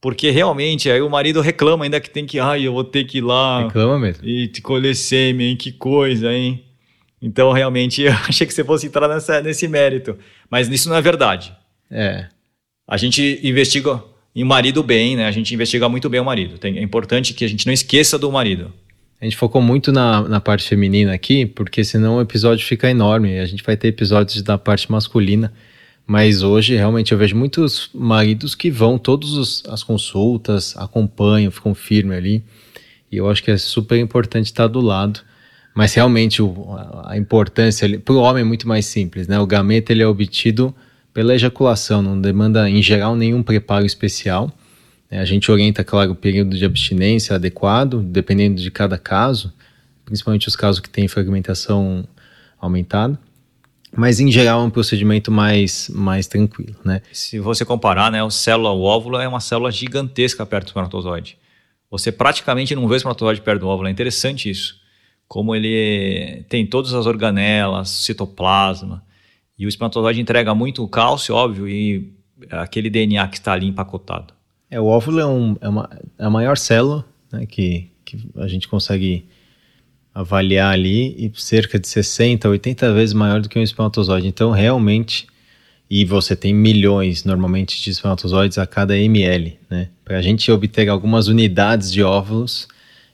Porque realmente aí o marido reclama ainda que tem que, ai, eu vou ter que ir lá. Reclama mesmo. E te colher sêmen, que coisa, hein? Então, realmente, *laughs* eu achei que você fosse entrar nessa, nesse mérito. Mas isso não é verdade. É. A gente investiga em marido bem, né? A gente investiga muito bem o marido. Tem, é importante que a gente não esqueça do marido. A gente focou muito na, na parte feminina aqui, porque senão o episódio fica enorme. A gente vai ter episódios da parte masculina. Mas hoje, realmente, eu vejo muitos maridos que vão todas as consultas, acompanham, ficam firmes ali. E eu acho que é super importante estar do lado. Mas realmente o, a importância para o homem é muito mais simples, né? O gameta ele é obtido pela ejaculação, não demanda em geral nenhum preparo especial. É, a gente orienta, claro, o período de abstinência adequado, dependendo de cada caso, principalmente os casos que têm fragmentação aumentada. Mas em geral é um procedimento mais, mais tranquilo, né? Se você comparar, né, o célula, o óvulo é uma célula gigantesca perto do espermatozoide. Você praticamente não vê o espermatozoide perto do óvulo, é interessante isso. Como ele tem todas as organelas, citoplasma, e o espermatozoide entrega muito cálcio, óbvio, e aquele DNA que está ali empacotado. É, o óvulo é, um, é, uma, é a maior célula né, que, que a gente consegue avaliar ali e cerca de 60, 80 vezes maior do que um espermatozoide. Então, realmente, e você tem milhões normalmente de espermatozoides a cada ml, né? Para a gente obter algumas unidades de óvulos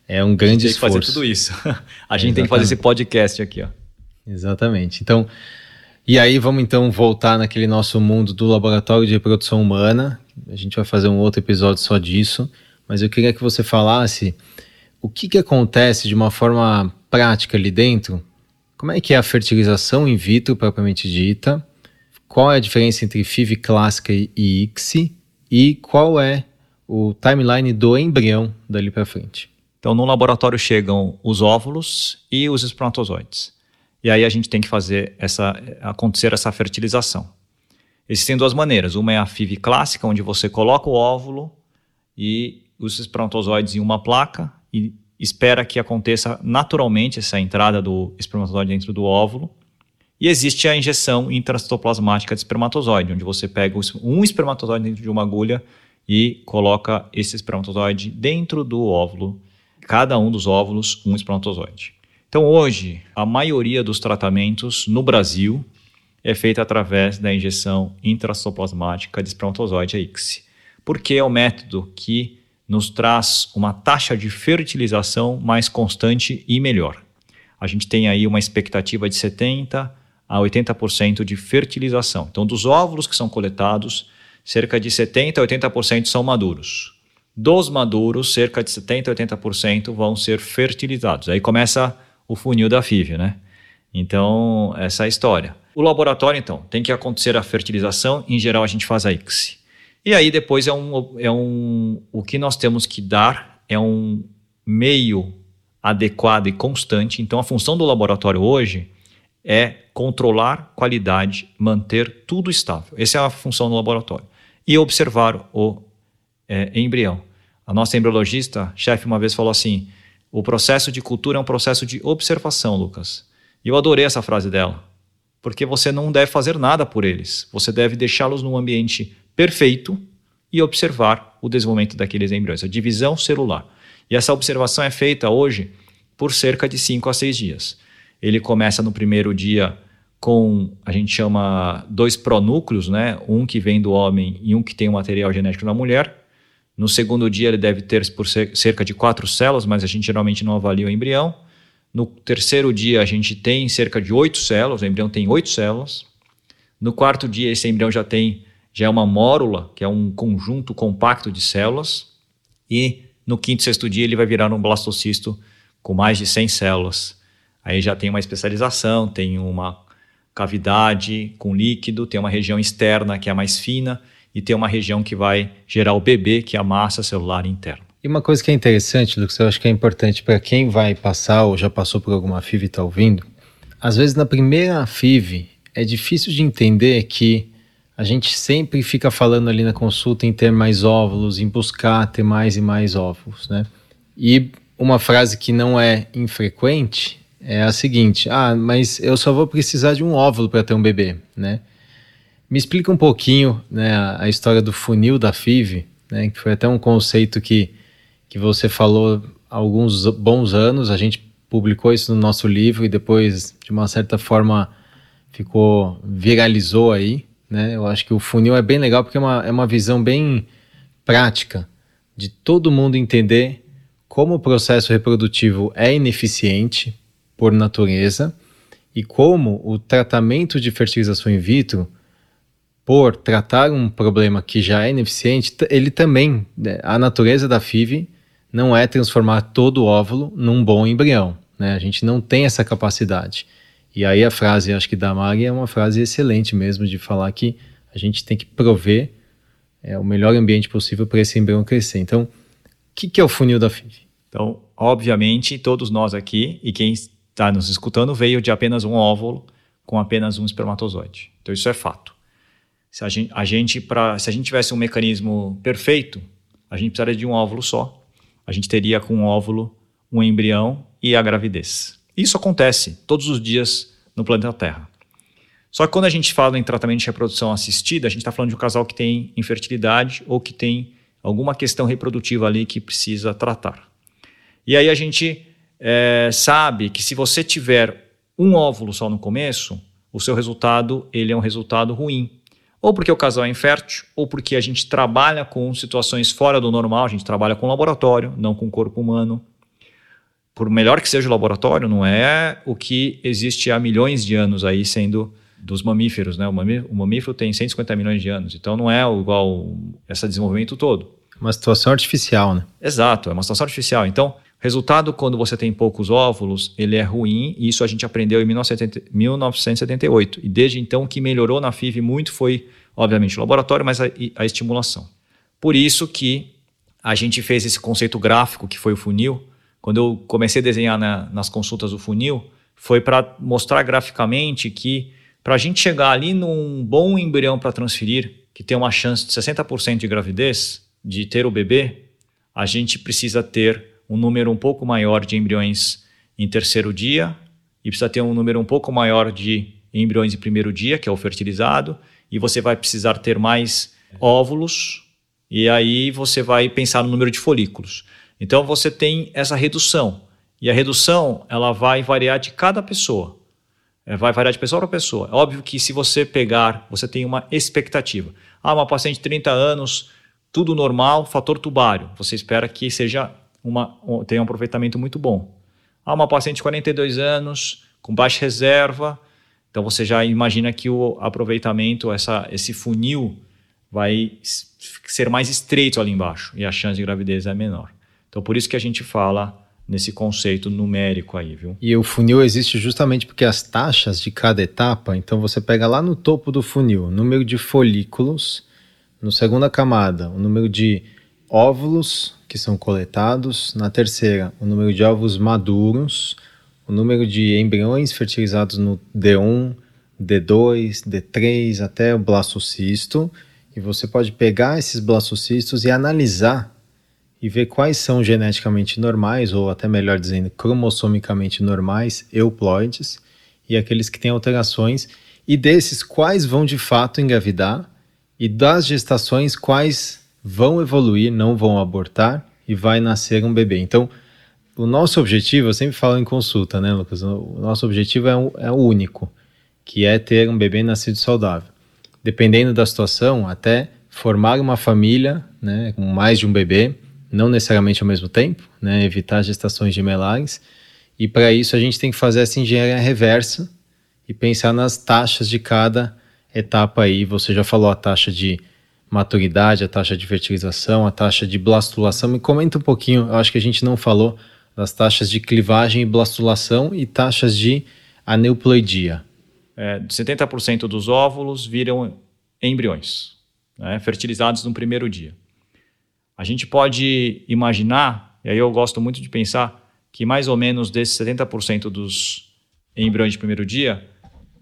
é um grande esforço. A gente tem que fazer tudo isso. *laughs* a gente tem que fazer esse podcast aqui, ó. Exatamente. Então, e aí vamos então voltar naquele nosso mundo do laboratório de reprodução humana, a gente vai fazer um outro episódio só disso, mas eu queria que você falasse o que, que acontece de uma forma prática ali dentro como é que é a fertilização in vitro propriamente dita? Qual é a diferença entre FIV clássica e ICSI? E qual é o timeline do embrião dali para frente? Então, no laboratório chegam os óvulos e os espermatozoides. E aí a gente tem que fazer essa acontecer essa fertilização. Existem duas maneiras. Uma é a FIV clássica, onde você coloca o óvulo e os espermatozoides em uma placa e espera que aconteça naturalmente essa entrada do espermatozoide dentro do óvulo. E existe a injeção intracitoplasmática de espermatozoide, onde você pega um espermatozoide dentro de uma agulha e coloca esse espermatozoide dentro do óvulo. Cada um dos óvulos, um espermatozoide. Então, hoje, a maioria dos tratamentos no Brasil é feita através da injeção intracitoplasmática de espermatozoide, a ICSI, porque é o método que nos traz uma taxa de fertilização mais constante e melhor. A gente tem aí uma expectativa de 70% a 80% de fertilização. Então, dos óvulos que são coletados, cerca de 70% a 80% são maduros. Dos maduros, cerca de 70% a 80% vão ser fertilizados. Aí começa o funil da FIV, né? Então, essa é a história. O laboratório, então, tem que acontecer a fertilização, em geral a gente faz a ICSI. E aí depois é um, é um o que nós temos que dar é um meio adequado e constante. Então a função do laboratório hoje é controlar qualidade, manter tudo estável. Essa é a função do laboratório. E observar o é, embrião. A nossa embriologista, chefe, uma vez falou assim: o processo de cultura é um processo de observação, Lucas. E eu adorei essa frase dela, porque você não deve fazer nada por eles. Você deve deixá-los num ambiente perfeito e observar o desenvolvimento daqueles embriões, a divisão celular. E essa observação é feita hoje por cerca de 5 a 6 dias. Ele começa no primeiro dia com, a gente chama, dois pronúcleos, né? um que vem do homem e um que tem o material genético da mulher. No segundo dia, ele deve ter por cerca de quatro células, mas a gente geralmente não avalia o embrião. No terceiro dia, a gente tem cerca de oito células, o embrião tem oito células. No quarto dia, esse embrião já tem já é uma mórula, que é um conjunto compacto de células, e no quinto sexto dia ele vai virar um blastocisto com mais de 100 células. Aí já tem uma especialização, tem uma cavidade com líquido, tem uma região externa que é mais fina e tem uma região que vai gerar o bebê, que é a massa celular interna. E uma coisa que é interessante, Lucas, eu acho que é importante para quem vai passar ou já passou por alguma FIV e está ouvindo, às vezes na primeira FIV é difícil de entender que a gente sempre fica falando ali na consulta em ter mais óvulos, em buscar ter mais e mais óvulos, né? E uma frase que não é infrequente é a seguinte: ah, mas eu só vou precisar de um óvulo para ter um bebê, né? Me explica um pouquinho né, a, história do funil da FIV, né, que foi até um conceito que, que você falou há alguns bons anos, a gente publicou isso no nosso livro e depois, de uma certa forma, ficou viralizou aí, né? Eu acho que o funil é bem legal porque é uma, é uma visão bem prática de todo mundo entender como o processo reprodutivo é ineficiente por natureza e como o tratamento de fertilização in vitro, tratar um problema que já é ineficiente, ele também, né, a natureza da FIV não é transformar todo o óvulo num bom embrião. Né? A gente não tem essa capacidade. E aí a frase, acho que da Mari, é uma frase excelente mesmo de falar que a gente tem que prover é, o melhor ambiente possível para esse embrião crescer. Então, o que, que, é o funil da FIV? Então, obviamente, todos nós aqui e quem está nos escutando veio de apenas um óvulo com apenas um espermatozoide. Então, isso é fato. Se a gente, a gente se a gente tivesse um mecanismo perfeito, a gente precisaria de um óvulo só. A gente teria com um óvulo um embrião e a gravidez. Isso acontece todos os dias no planeta Terra. Só que quando a gente fala em tratamento de reprodução assistida, a gente está falando de um casal que tem infertilidade ou que tem alguma questão reprodutiva ali que precisa tratar. E aí a gente é, sabe que se você tiver um óvulo só no começo, o seu resultado ele é um resultado ruim. Ou porque o casal é infértil, ou porque a gente trabalha com situações fora do normal, a gente trabalha com laboratório, não com corpo humano por melhor que seja o laboratório, não é o que existe há milhões de anos aí sendo dos mamíferos, né? O mamífero, tem 150 milhões de anos, então não é igual esse desenvolvimento todo. Uma situação artificial, né? Exato, é uma situação artificial. Então, Resultado, quando você tem poucos óvulos, ele é ruim, e isso a gente aprendeu em 1978. E desde então, o que melhorou na FIV muito foi, obviamente, o laboratório, mas a, a estimulação. Por isso que a gente fez esse conceito gráfico, que foi o funil. Quando eu comecei a desenhar na, nas consultas o funil, foi para mostrar graficamente que para a gente chegar ali num bom embrião para transferir, que tem uma chance de 60% de gravidez, de ter o bebê, a gente precisa ter um número um pouco maior de embriões em terceiro dia e precisa ter um número um pouco maior de embriões em primeiro dia, que é o fertilizado, e você vai precisar ter mais óvulos, e aí você vai pensar no número de folículos. Então você tem essa redução. E a redução ela vai variar de cada pessoa. É, vai variar de pessoa para pessoa. É óbvio que se você pegar, você tem uma expectativa. Ah, uma paciente de 30 anos, tudo normal, fator tubário. Você espera que seja uma, tem um aproveitamento muito bom. Há uma paciente de 42 anos, com baixa reserva, então você já imagina que o aproveitamento, essa, esse funil, vai ser mais estreito ali embaixo e a chance de gravidez é menor. Então por isso que a gente fala nesse conceito numérico aí, viu? E o funil existe justamente porque as taxas de cada etapa, então você pega lá no topo do funil, número de folículos, no segunda camada, o número de óvulos que são coletados. Na terceira, o número de ovos maduros, o número de embriões fertilizados no D1, D2, D3 até o blastocisto. E você pode pegar esses blastocistos e analisar e ver quais são geneticamente normais, ou até melhor dizendo, cromossomicamente normais, euploides, e aqueles que têm alterações, e desses quais vão de fato engravidar, e das gestações quais vão evoluir, não vão abortar e vai nascer um bebê. Então, o nosso objetivo, eu sempre falo em consulta, né, Lucas? O nosso objetivo é, é o único, que é ter um bebê nascido saudável. Dependendo da situação, até formar uma família, né, com mais de um bebê, não necessariamente ao mesmo tempo, né, evitar gestações gemelares. E para isso a gente tem que fazer essa engenharia reversa e pensar nas taxas de cada etapa aí. Você já falou a taxa de maturidade, a taxa de fertilização, a taxa de blastulação. Me comenta um pouquinho, eu acho que a gente não falou das taxas de clivagem e blastulação e taxas de aneuploidia. É, 70% dos óvulos viram embriões, né, fertilizados no primeiro dia. A gente pode imaginar, e aí eu gosto muito de pensar, que mais ou menos desses 70% dos embriões de primeiro dia,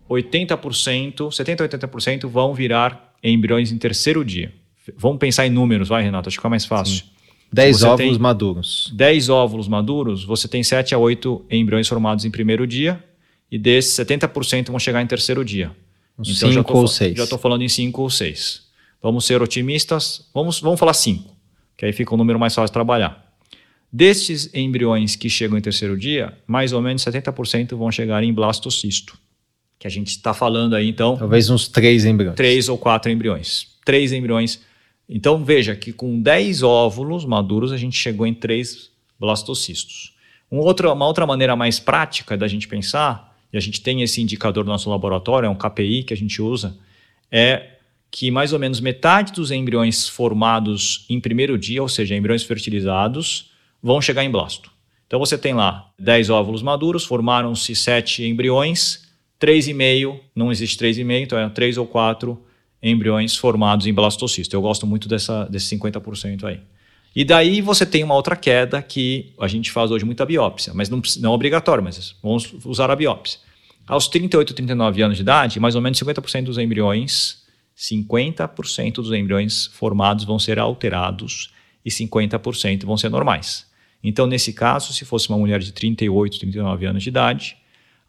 80%, 70 a 80% vão virar embriões em terceiro dia. Vamos pensar em números, vai, Renato? Acho que fica mais fácil. 10 óvulos maduros. 10 óvulos maduros, você tem 7 a 8 embriões formados em primeiro dia, e desses 70% vão chegar em terceiro dia. então, 5 ou 6. Já estou falando em 5 ou 6. Vamos ser otimistas, vamos, vamos falar 5, que aí fica um número mais fácil de trabalhar. Destes embriões que chegam em terceiro dia, mais ou menos 70% vão chegar em blastocisto que a gente está falando aí, então. Talvez uns três embriões. Três ou quatro embriões. Três embriões. Então veja que com 10 óvulos maduros a gente chegou em três blastocistos. Um outro, uma outra maneira mais prática da gente pensar, e a gente tem esse indicador no nosso laboratório, é um KPI que a gente usa, é que mais ou menos metade dos embriões formados em primeiro dia, ou seja, embriões fertilizados, vão chegar em blasto. Então você tem lá 10 óvulos maduros, formaram-se 7 embriões, 3,5, não existe 3,5, então é 3 ou 4 embriões formados em blastocisto. Eu gosto muito dessa, desse 50% aí. E daí você tem uma outra queda que a gente faz hoje muita biópsia, mas não, não é obrigatório, mas vamos usar a biópsia. Aos 38, 39 anos de idade, mais ou menos 50% dos embriões, 50% dos embriões formados vão ser alterados e 50% vão ser normais. Então, nesse caso, se fosse uma mulher de 38, 39 anos de idade,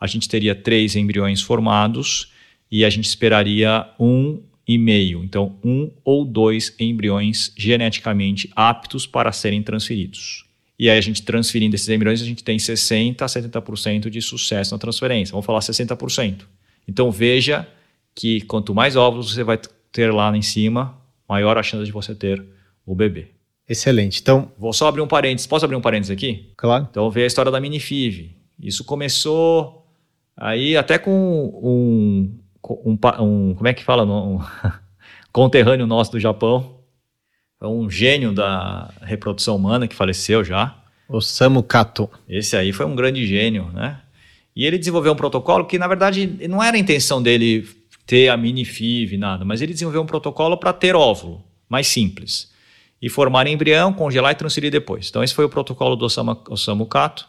a gente teria três embriões formados e a gente esperaria um e meio, então um ou dois embriões geneticamente aptos para serem transferidos. E aí a gente transferindo esses embriões, a gente tem 60 a 70% de sucesso na transferência. Vamos falar 60%. Então veja que quanto mais óvulos você vai ter lá em cima, maior a chance de você ter o bebê. Excelente. Então, vou só abrir um parênteses. Posso abrir um parênteses aqui? Claro. Então, ver a história da minifiv. Isso começou Aí até com um, um, um como é que fala, um *laughs* conterrâneo nosso do Japão, um gênio da reprodução humana que faleceu já. Osamu Kato. Esse aí foi um grande gênio, né? E ele desenvolveu um protocolo que, na verdade, não era a intenção dele ter a mini FIV, nada, mas ele desenvolveu um protocolo para ter óvulo, mais simples. E formar embrião, congelar e transferir depois. Então, esse foi o protocolo do Osamu, Osamu Kato,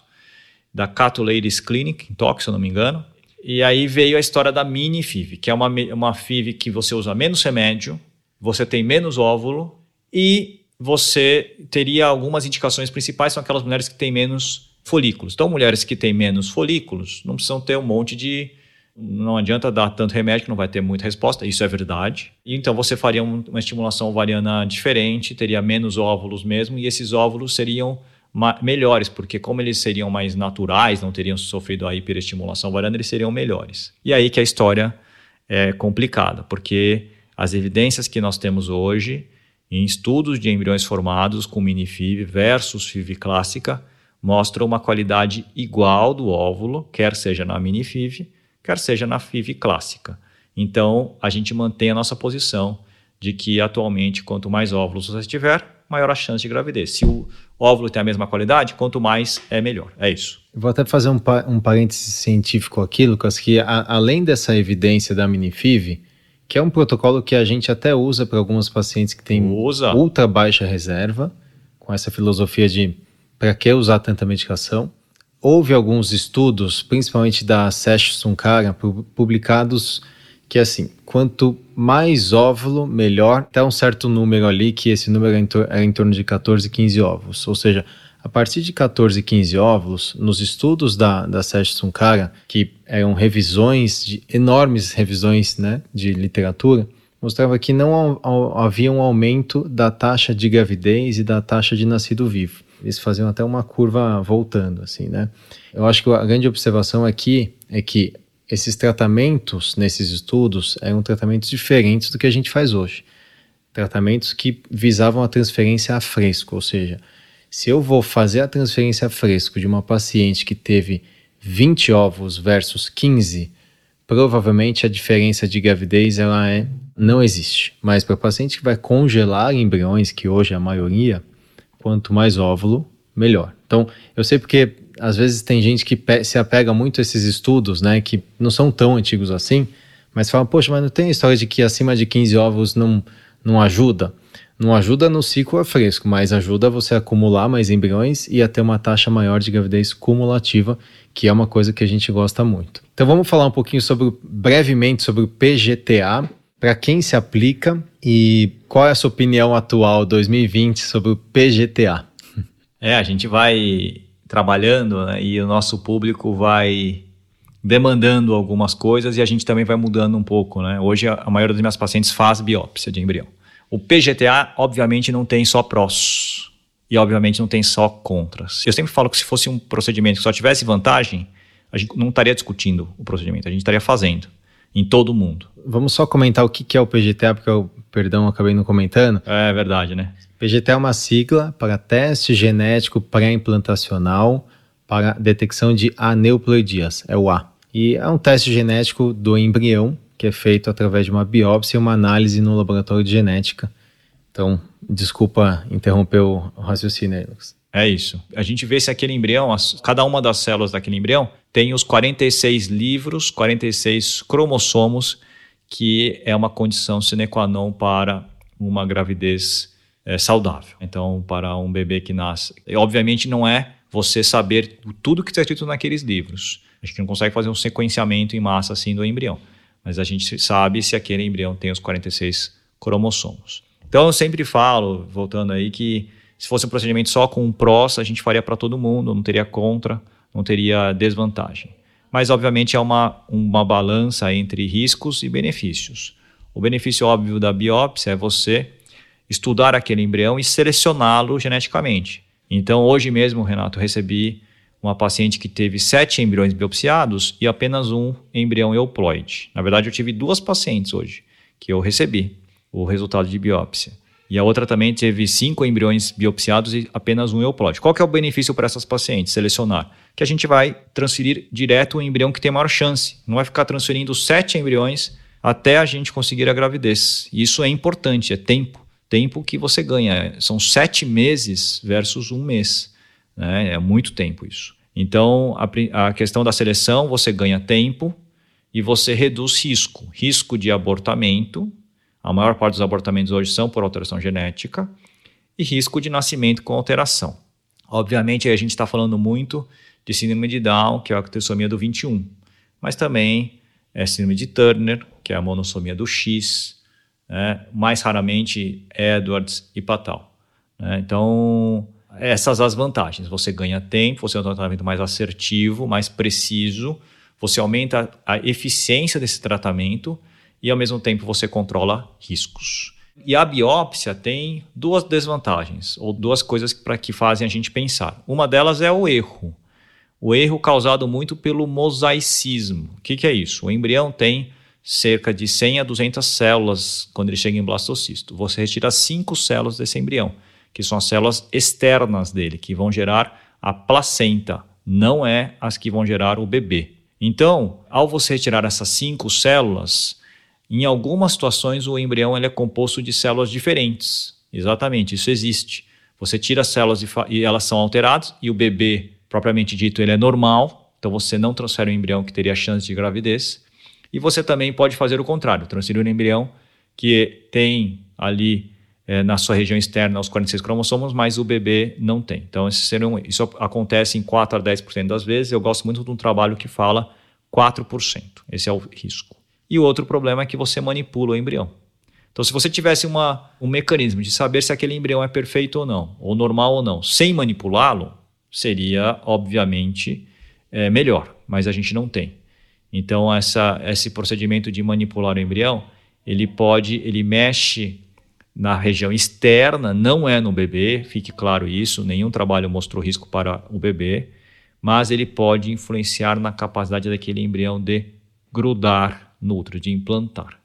da Kato Ladies Clinic, em Tóquio, se eu não me engano. E aí veio a história da mini FIV, que é uma, uma FIV que você usa menos remédio, você tem menos óvulo e você teria algumas indicações principais, são aquelas mulheres que têm menos folículos. Então, mulheres que têm menos folículos não precisam ter um monte de. Não adianta dar tanto remédio que não vai ter muita resposta, isso é verdade. Então você faria uma estimulação ovariana diferente, teria menos óvulos mesmo, e esses óvulos seriam melhores, porque como eles seriam mais naturais, não teriam sofrido a hiperestimulação ovariana, eles seriam melhores. E aí que a história é complicada, porque as evidências que nós temos hoje em estudos de embriões formados com mini-FIV versus FIV clássica mostra uma qualidade igual do óvulo, quer seja na mini-FIV, quer seja na FIV clássica. Então, a gente mantém a nossa posição de que atualmente, quanto mais óvulos você tiver, maior a chance de gravidez. Se o óvulo tem a mesma qualidade, quanto mais é melhor. É isso. Vou até fazer um, um parêntese científico aqui, Lucas, que a, além dessa evidência da mini-FIV, que é um protocolo que a gente até usa para alguns pacientes que têm usa. ultra baixa reserva, com essa filosofia de para que usar tanta medicação? Houve alguns estudos, principalmente da Sesh Sunkara, publicados que assim, quanto mais óvulo, melhor. Até um certo número ali, que esse número é em, torno de 14, 15 ovos. Ou seja, a partir de 14, 15 óvulos, nos estudos da, da Sesh Sunkara, que eram revisões, de, enormes revisões né, de literatura, mostrava que não havia um aumento da taxa de gravidez e da taxa de nascido vivo eles faziam até uma curva voltando, assim, né? Eu acho que a grande observação aqui é que esses tratamentos nesses estudos eram tratamentos diferentes do que a gente faz hoje. Tratamentos que visavam a transferência a fresco, ou seja, se eu vou fazer a transferência a fresco de uma paciente que teve 20 ovos versus 15, provavelmente a diferença de gravidez ela é não existe. Mas para paciente que vai congelar embriões, que hoje é a maioria, quanto mais óvulo, melhor. Então, eu sei porque às vezes tem gente que se apega muito a esses estudos, né, que não são tão antigos assim, mas fala, poxa, mas não tem história de que acima de 15 ovos não, não ajuda? Não ajuda no ciclo fresco, mas ajuda você a acumular mais embriões e a ter uma taxa maior de gravidez cumulativa, que é uma coisa que a gente gosta muito. Então vamos falar um pouquinho sobre brevemente sobre o PGTA, para quem se aplica e qual é a sua opinião atual 2020 sobre o PGTA? É, a gente vai trabalhando né, e o nosso público vai demandando algumas coisas e a gente também vai mudando um pouco. Né? Hoje a maioria das minhas pacientes faz biópsia de embrião. O PGTA, obviamente, não tem só prós e, obviamente, não tem só contras. Eu sempre falo que se fosse um procedimento que só tivesse vantagem, a gente não estaria discutindo o procedimento, a gente estaria fazendo em todo mundo. Vamos só comentar o que é o PGTA, porque eu, perdão, acabei não comentando. É verdade, né? PGTA é uma sigla para teste genético pré-implantacional para detecção de aneuploidias, é o A. E é um teste genético do embrião, que é feito através de uma biópsia e uma análise no laboratório de genética. Então, desculpa interromper o raciocínio aí. É isso. A gente vê se aquele embrião, cada uma das células daquele embrião tem os 46 livros, 46 cromossomos, que é uma condição sine qua non para uma gravidez é, saudável. Então, para um bebê que nasce. Obviamente, não é você saber tudo que está escrito naqueles livros. A gente não consegue fazer um sequenciamento em massa assim do embrião. Mas a gente sabe se aquele embrião tem os 46 cromossomos. Então, eu sempre falo, voltando aí, que se fosse um procedimento só com um prós, a gente faria para todo mundo, não teria contra, não teria desvantagem. Mas, obviamente, é uma, uma balança entre riscos e benefícios. O benefício óbvio da biópsia é você estudar aquele embrião e selecioná-lo geneticamente. Então, hoje mesmo, Renato, recebi uma paciente que teve sete embriões biopsiados e apenas um embrião euploide. Na verdade, eu tive duas pacientes hoje que eu recebi o resultado de biópsia. E a outra também teve cinco embriões biopsiados e apenas um euploide. Qual que é o benefício para essas pacientes? Selecionar. Que a gente vai transferir direto o embrião que tem maior chance. Não vai ficar transferindo sete embriões até a gente conseguir a gravidez. Isso é importante, é tempo. Tempo que você ganha. São sete meses versus um mês. Né? É muito tempo isso. Então, a, a questão da seleção, você ganha tempo e você reduz risco. Risco de abortamento, a maior parte dos abortamentos hoje são por alteração genética, e risco de nascimento com alteração. Obviamente, a gente está falando muito de síndrome de Down, que é a trissomia do 21, mas também é síndrome de Turner, que é a monossomia do X, né? mais raramente Edwards e Patal. Né? Então, essas as vantagens. Você ganha tempo, você tem um tratamento mais assertivo, mais preciso, você aumenta a eficiência desse tratamento e, ao mesmo tempo, você controla riscos. E a biópsia tem duas desvantagens, ou duas coisas para que fazem a gente pensar. Uma delas é o erro. O erro causado muito pelo mosaicismo. O que, que é isso? O embrião tem cerca de 100 a 200 células quando ele chega em blastocisto. Você retira cinco células desse embrião que são as células externas dele, que vão gerar a placenta, não é as que vão gerar o bebê. Então, ao você retirar essas cinco células, em algumas situações o embrião é composto de células diferentes. Exatamente, isso existe. Você tira as células e, elas são alteradas e o bebê, propriamente dito, ele é normal. Então você não transfere o embrião que teria chance de gravidez. E você também pode fazer o contrário, transferir um embrião que tem ali é, na sua região externa os 46 cromossomos, mas o bebê não tem. Então, isso acontece em 4 a 10% das vezes. Eu gosto muito de um trabalho que fala 4%. Esse é o risco. E o outro problema é que você manipula o embrião. Então, se você tivesse uma, um mecanismo de saber se aquele embrião é perfeito ou não, ou normal ou não, sem manipulá-lo, seria, obviamente, é, melhor, mas a gente não tem. Então, essa, esse procedimento de manipular o embrião, ele pode, ele mexe na região externa, não é no bebê, fique claro isso, nenhum trabalho mostrou risco para o bebê, mas ele pode influenciar na capacidade daquele embrião de grudar no útero, de implantar.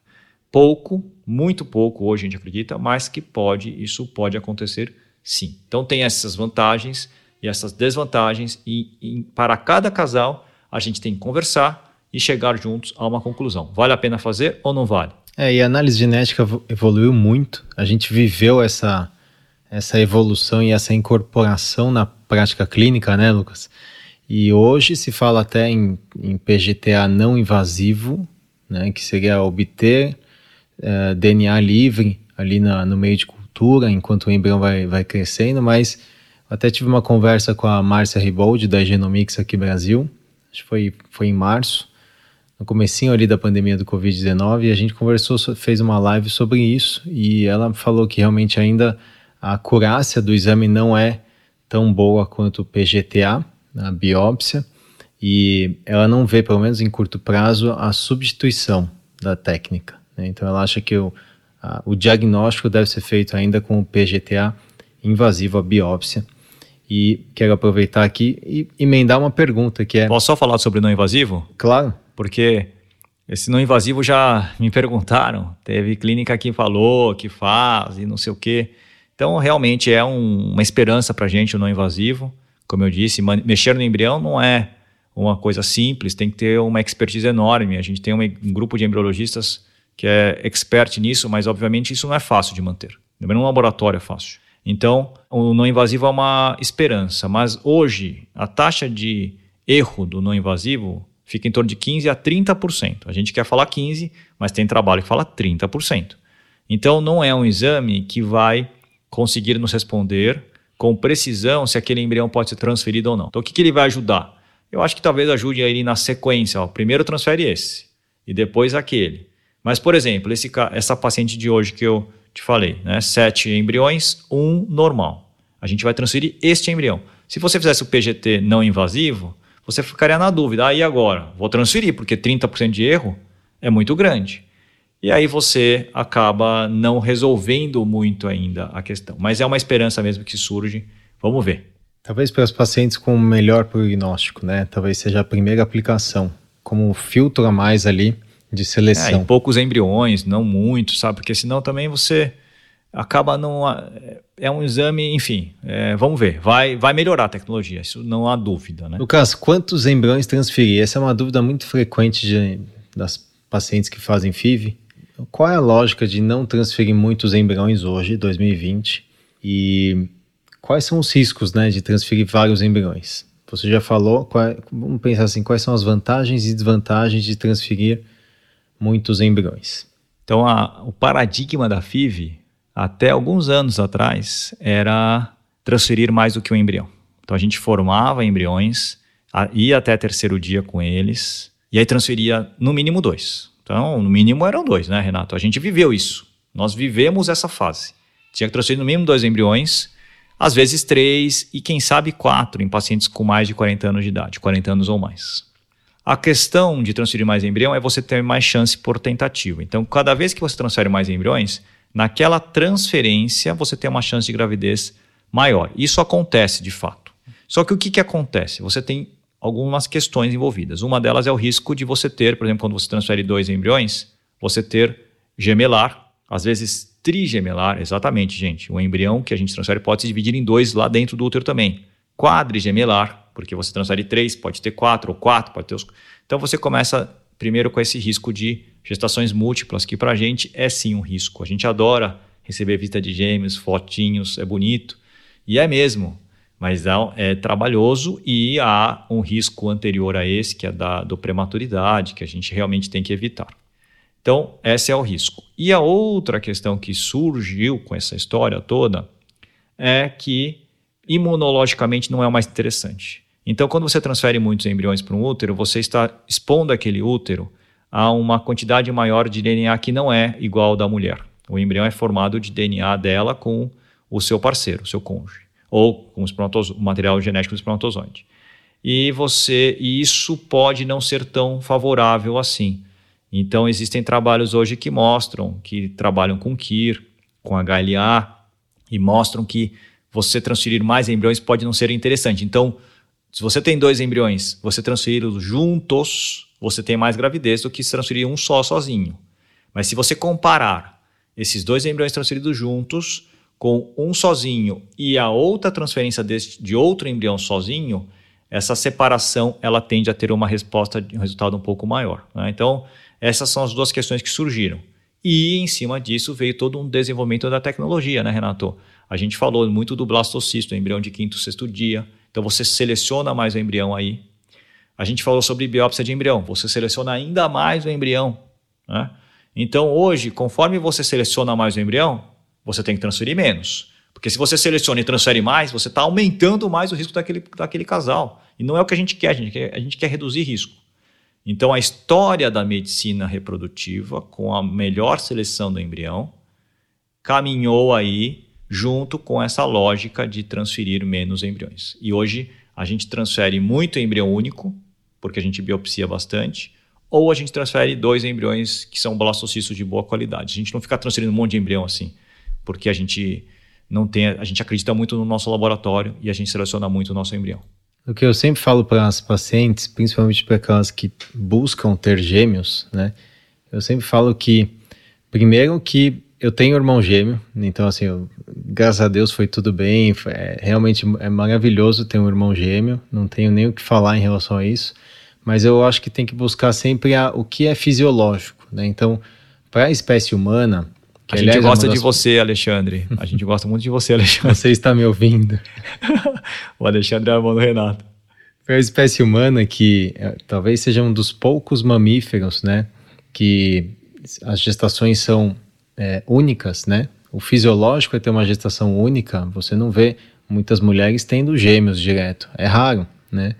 Pouco, muito pouco hoje a gente acredita, mas que pode, isso pode acontecer sim. Então tem essas vantagens e essas desvantagens e, e para cada casal a gente tem que conversar e chegar juntos a uma conclusão. Vale a pena fazer ou não vale? É, e a análise genética evoluiu muito. A gente viveu essa, essa evolução e essa incorporação na prática clínica, né, Lucas? E hoje se fala até em, em PGTA não invasivo, né, que seria obter é, DNA livre ali na, no meio de cultura, enquanto o embrião vai, vai crescendo, mas até tive uma conversa com a Márcia Ribold, da Genomics aqui Brasil, acho que foi, foi em março, no comecinho ali da pandemia do Covid-19 e a gente conversou, fez uma live sobre isso e ela falou que realmente ainda a acurácia do exame não é tão boa quanto o PGTA, a biópsia, e ela não vê, pelo menos em curto prazo, a substituição da técnica. Né? Então ela acha que o, a, o diagnóstico deve ser feito ainda com o PGTA invasivo, a biópsia. E quero aproveitar aqui e emendar uma pergunta que é... Posso só falar sobre não invasivo? Claro porque esse não invasivo já me perguntaram. Teve clínica que falou, que faz e não sei o quê. Então, realmente é um, uma esperança para a gente o não invasivo. Como eu disse, mexer no embrião não é uma coisa simples, tem que ter uma expertise enorme. A gente tem um, um grupo de embriologistas que é expert nisso, mas obviamente isso não é fácil de manter. Também um laboratório é fácil. Então, o não invasivo é uma esperança, mas hoje a taxa de erro do não invasivo fica em torno de 15% a 30%. A gente quer falar 15%, mas tem trabalho que fala 30%. Então, não é um exame que vai conseguir nos responder com precisão se aquele embrião pode ser transferido ou não. Então, o que, que ele vai ajudar? Eu acho que talvez ajude aí na sequência. Ó. Primeiro transfere esse e depois aquele. Mas, por exemplo, esse, essa paciente de hoje que eu te falei, né? sete embriões, um normal. A gente vai transferir este embrião. Se você fizesse o PGT não invasivo, você ficaria na dúvida. Aí ah, agora, vou transferir, porque 30% de erro é muito grande. E aí você acaba não resolvendo muito ainda a questão. Mas é uma esperança mesmo que surge. Vamos ver. Talvez para os pacientes com melhor prognóstico, né? Talvez seja a primeira aplicação, como um filtro a mais ali de seleção. É, poucos embriões, não muitos, sabe? Porque senão também você acaba não. É um exame, enfim, é, vamos ver. Vai, vai melhorar a tecnologia, isso não há dúvida. Né? Lucas, quantos embriões transferir? Essa é uma dúvida muito frequente de, das pacientes que fazem FIV. Qual é a lógica de não transferir muitos embriões hoje, 2020? E quais são os riscos né, de transferir vários embriões? Você já falou, qual, vamos pensar assim, quais são as vantagens e desvantagens de transferir muitos embriões? Então, a, o paradigma da FIV, até alguns anos atrás, era transferir mais do que um embrião. Então, a gente formava embriões, ia até terceiro dia com eles, e aí transferia no mínimo dois. Então, no mínimo eram dois, né, Renato? A gente viveu isso. Nós vivemos essa fase. Tinha que transferir no mínimo dois embriões, às vezes três e quem sabe quatro em pacientes com mais de 40 anos de idade, 40 anos ou mais. A questão de transferir mais embrião é você ter mais chance por tentativa. Então, cada vez que você transfere mais embriões, naquela transferência você tem uma chance de gravidez maior. Isso acontece de fato. Só que o que, que acontece? Você tem algumas questões envolvidas. Uma delas é o risco de você ter, por exemplo, quando você transfere dois embriões, você ter gemelar, às vezes trigemelar, exatamente, gente. O embrião que a gente transfere pode se dividir em dois lá dentro do útero também. Quadrigemelar, porque você transfere três, pode ter quatro, ou quatro, pode ter os. Então você começa primeiro com esse risco de gestações múltiplas, que para a gente é sim um risco. A gente adora receber visita de gêmeos, fotinhos, é bonito. E é mesmo, mas é, é, trabalhoso e há um risco anterior a esse, que é da do prematuridade, que a gente realmente tem que evitar. Então, esse é o risco. E a outra questão que surgiu com essa história toda é que imunologicamente não é o mais interessante. Então, quando você transfere muitos embriões para um útero, você está expondo aquele útero a uma quantidade maior de DNA que não é igual ao da mulher. O embrião é formado de DNA dela com o seu parceiro, o seu cônjuge, ou com o material genético do espermatozoide. E você, e isso pode não ser tão favorável assim. Então, existem trabalhos hoje que mostram, que trabalham com KIR, com HLA, e mostram que você transferir mais embriões pode não ser interessante. Então, se você tem dois embriões, você transferir-os juntos, você tem mais gravidez do que se transferir um só sozinho. Mas se você comparar esses dois embriões transferidos juntos com um sozinho e a outra transferência desse, de outro embrião sozinho, essa separação ela tende a ter uma resposta, um resultado um pouco maior. Né? Então, essas são as duas questões que surgiram. E em cima disso veio todo um desenvolvimento da tecnologia, né, Renato? A gente falou muito do blastocisto, embrião de quinto, sexto dia. Então você seleciona mais o embrião aí. A gente falou sobre biópsia de embrião. Você seleciona ainda mais o embrião. Né? Então hoje, conforme você seleciona mais o embrião, você tem que transferir menos. Porque se você seleciona e transfere mais, você está aumentando mais o risco daquele, daquele casal. E não é o que a gente quer, a gente quer, a gente quer reduzir risco. Então, a história da medicina reprodutiva, com a melhor seleção do embrião, caminhou aí junto com essa lógica de transferir menos embriões. E hoje a gente transfere muito embrião único, porque a gente biopsia bastante, ou a gente transfere dois embriões que são blastocistos de boa qualidade. A gente não fica transferindo um monte de embrião assim, porque a gente não tem, a gente acredita muito no nosso laboratório e a gente seleciona muito o nosso embrião. O que eu sempre falo para as pacientes, principalmente para aquelas que buscam ter gêmeos, né? Eu sempre falo que, primeiro, que eu tenho irmão gêmeo, então, assim, eu, graças a Deus foi tudo bem. Foi, é, realmente é maravilhoso ter um irmão gêmeo, não tenho nem o que falar em relação a isso, mas eu acho que tem que buscar sempre a, o que é fisiológico, né? Então, para a espécie humana, que, a gente gosta é de você, Alexandre. A gente gosta muito de você, Alexandre. Você está me ouvindo. *laughs* o Alexandre é irmão do Renato. Foi a espécie humana que é, talvez seja um dos poucos mamíferos, né? Que as gestações são é, únicas, né? O fisiológico é ter uma gestação única. Você não vê muitas mulheres tendo gêmeos direto. É raro, né?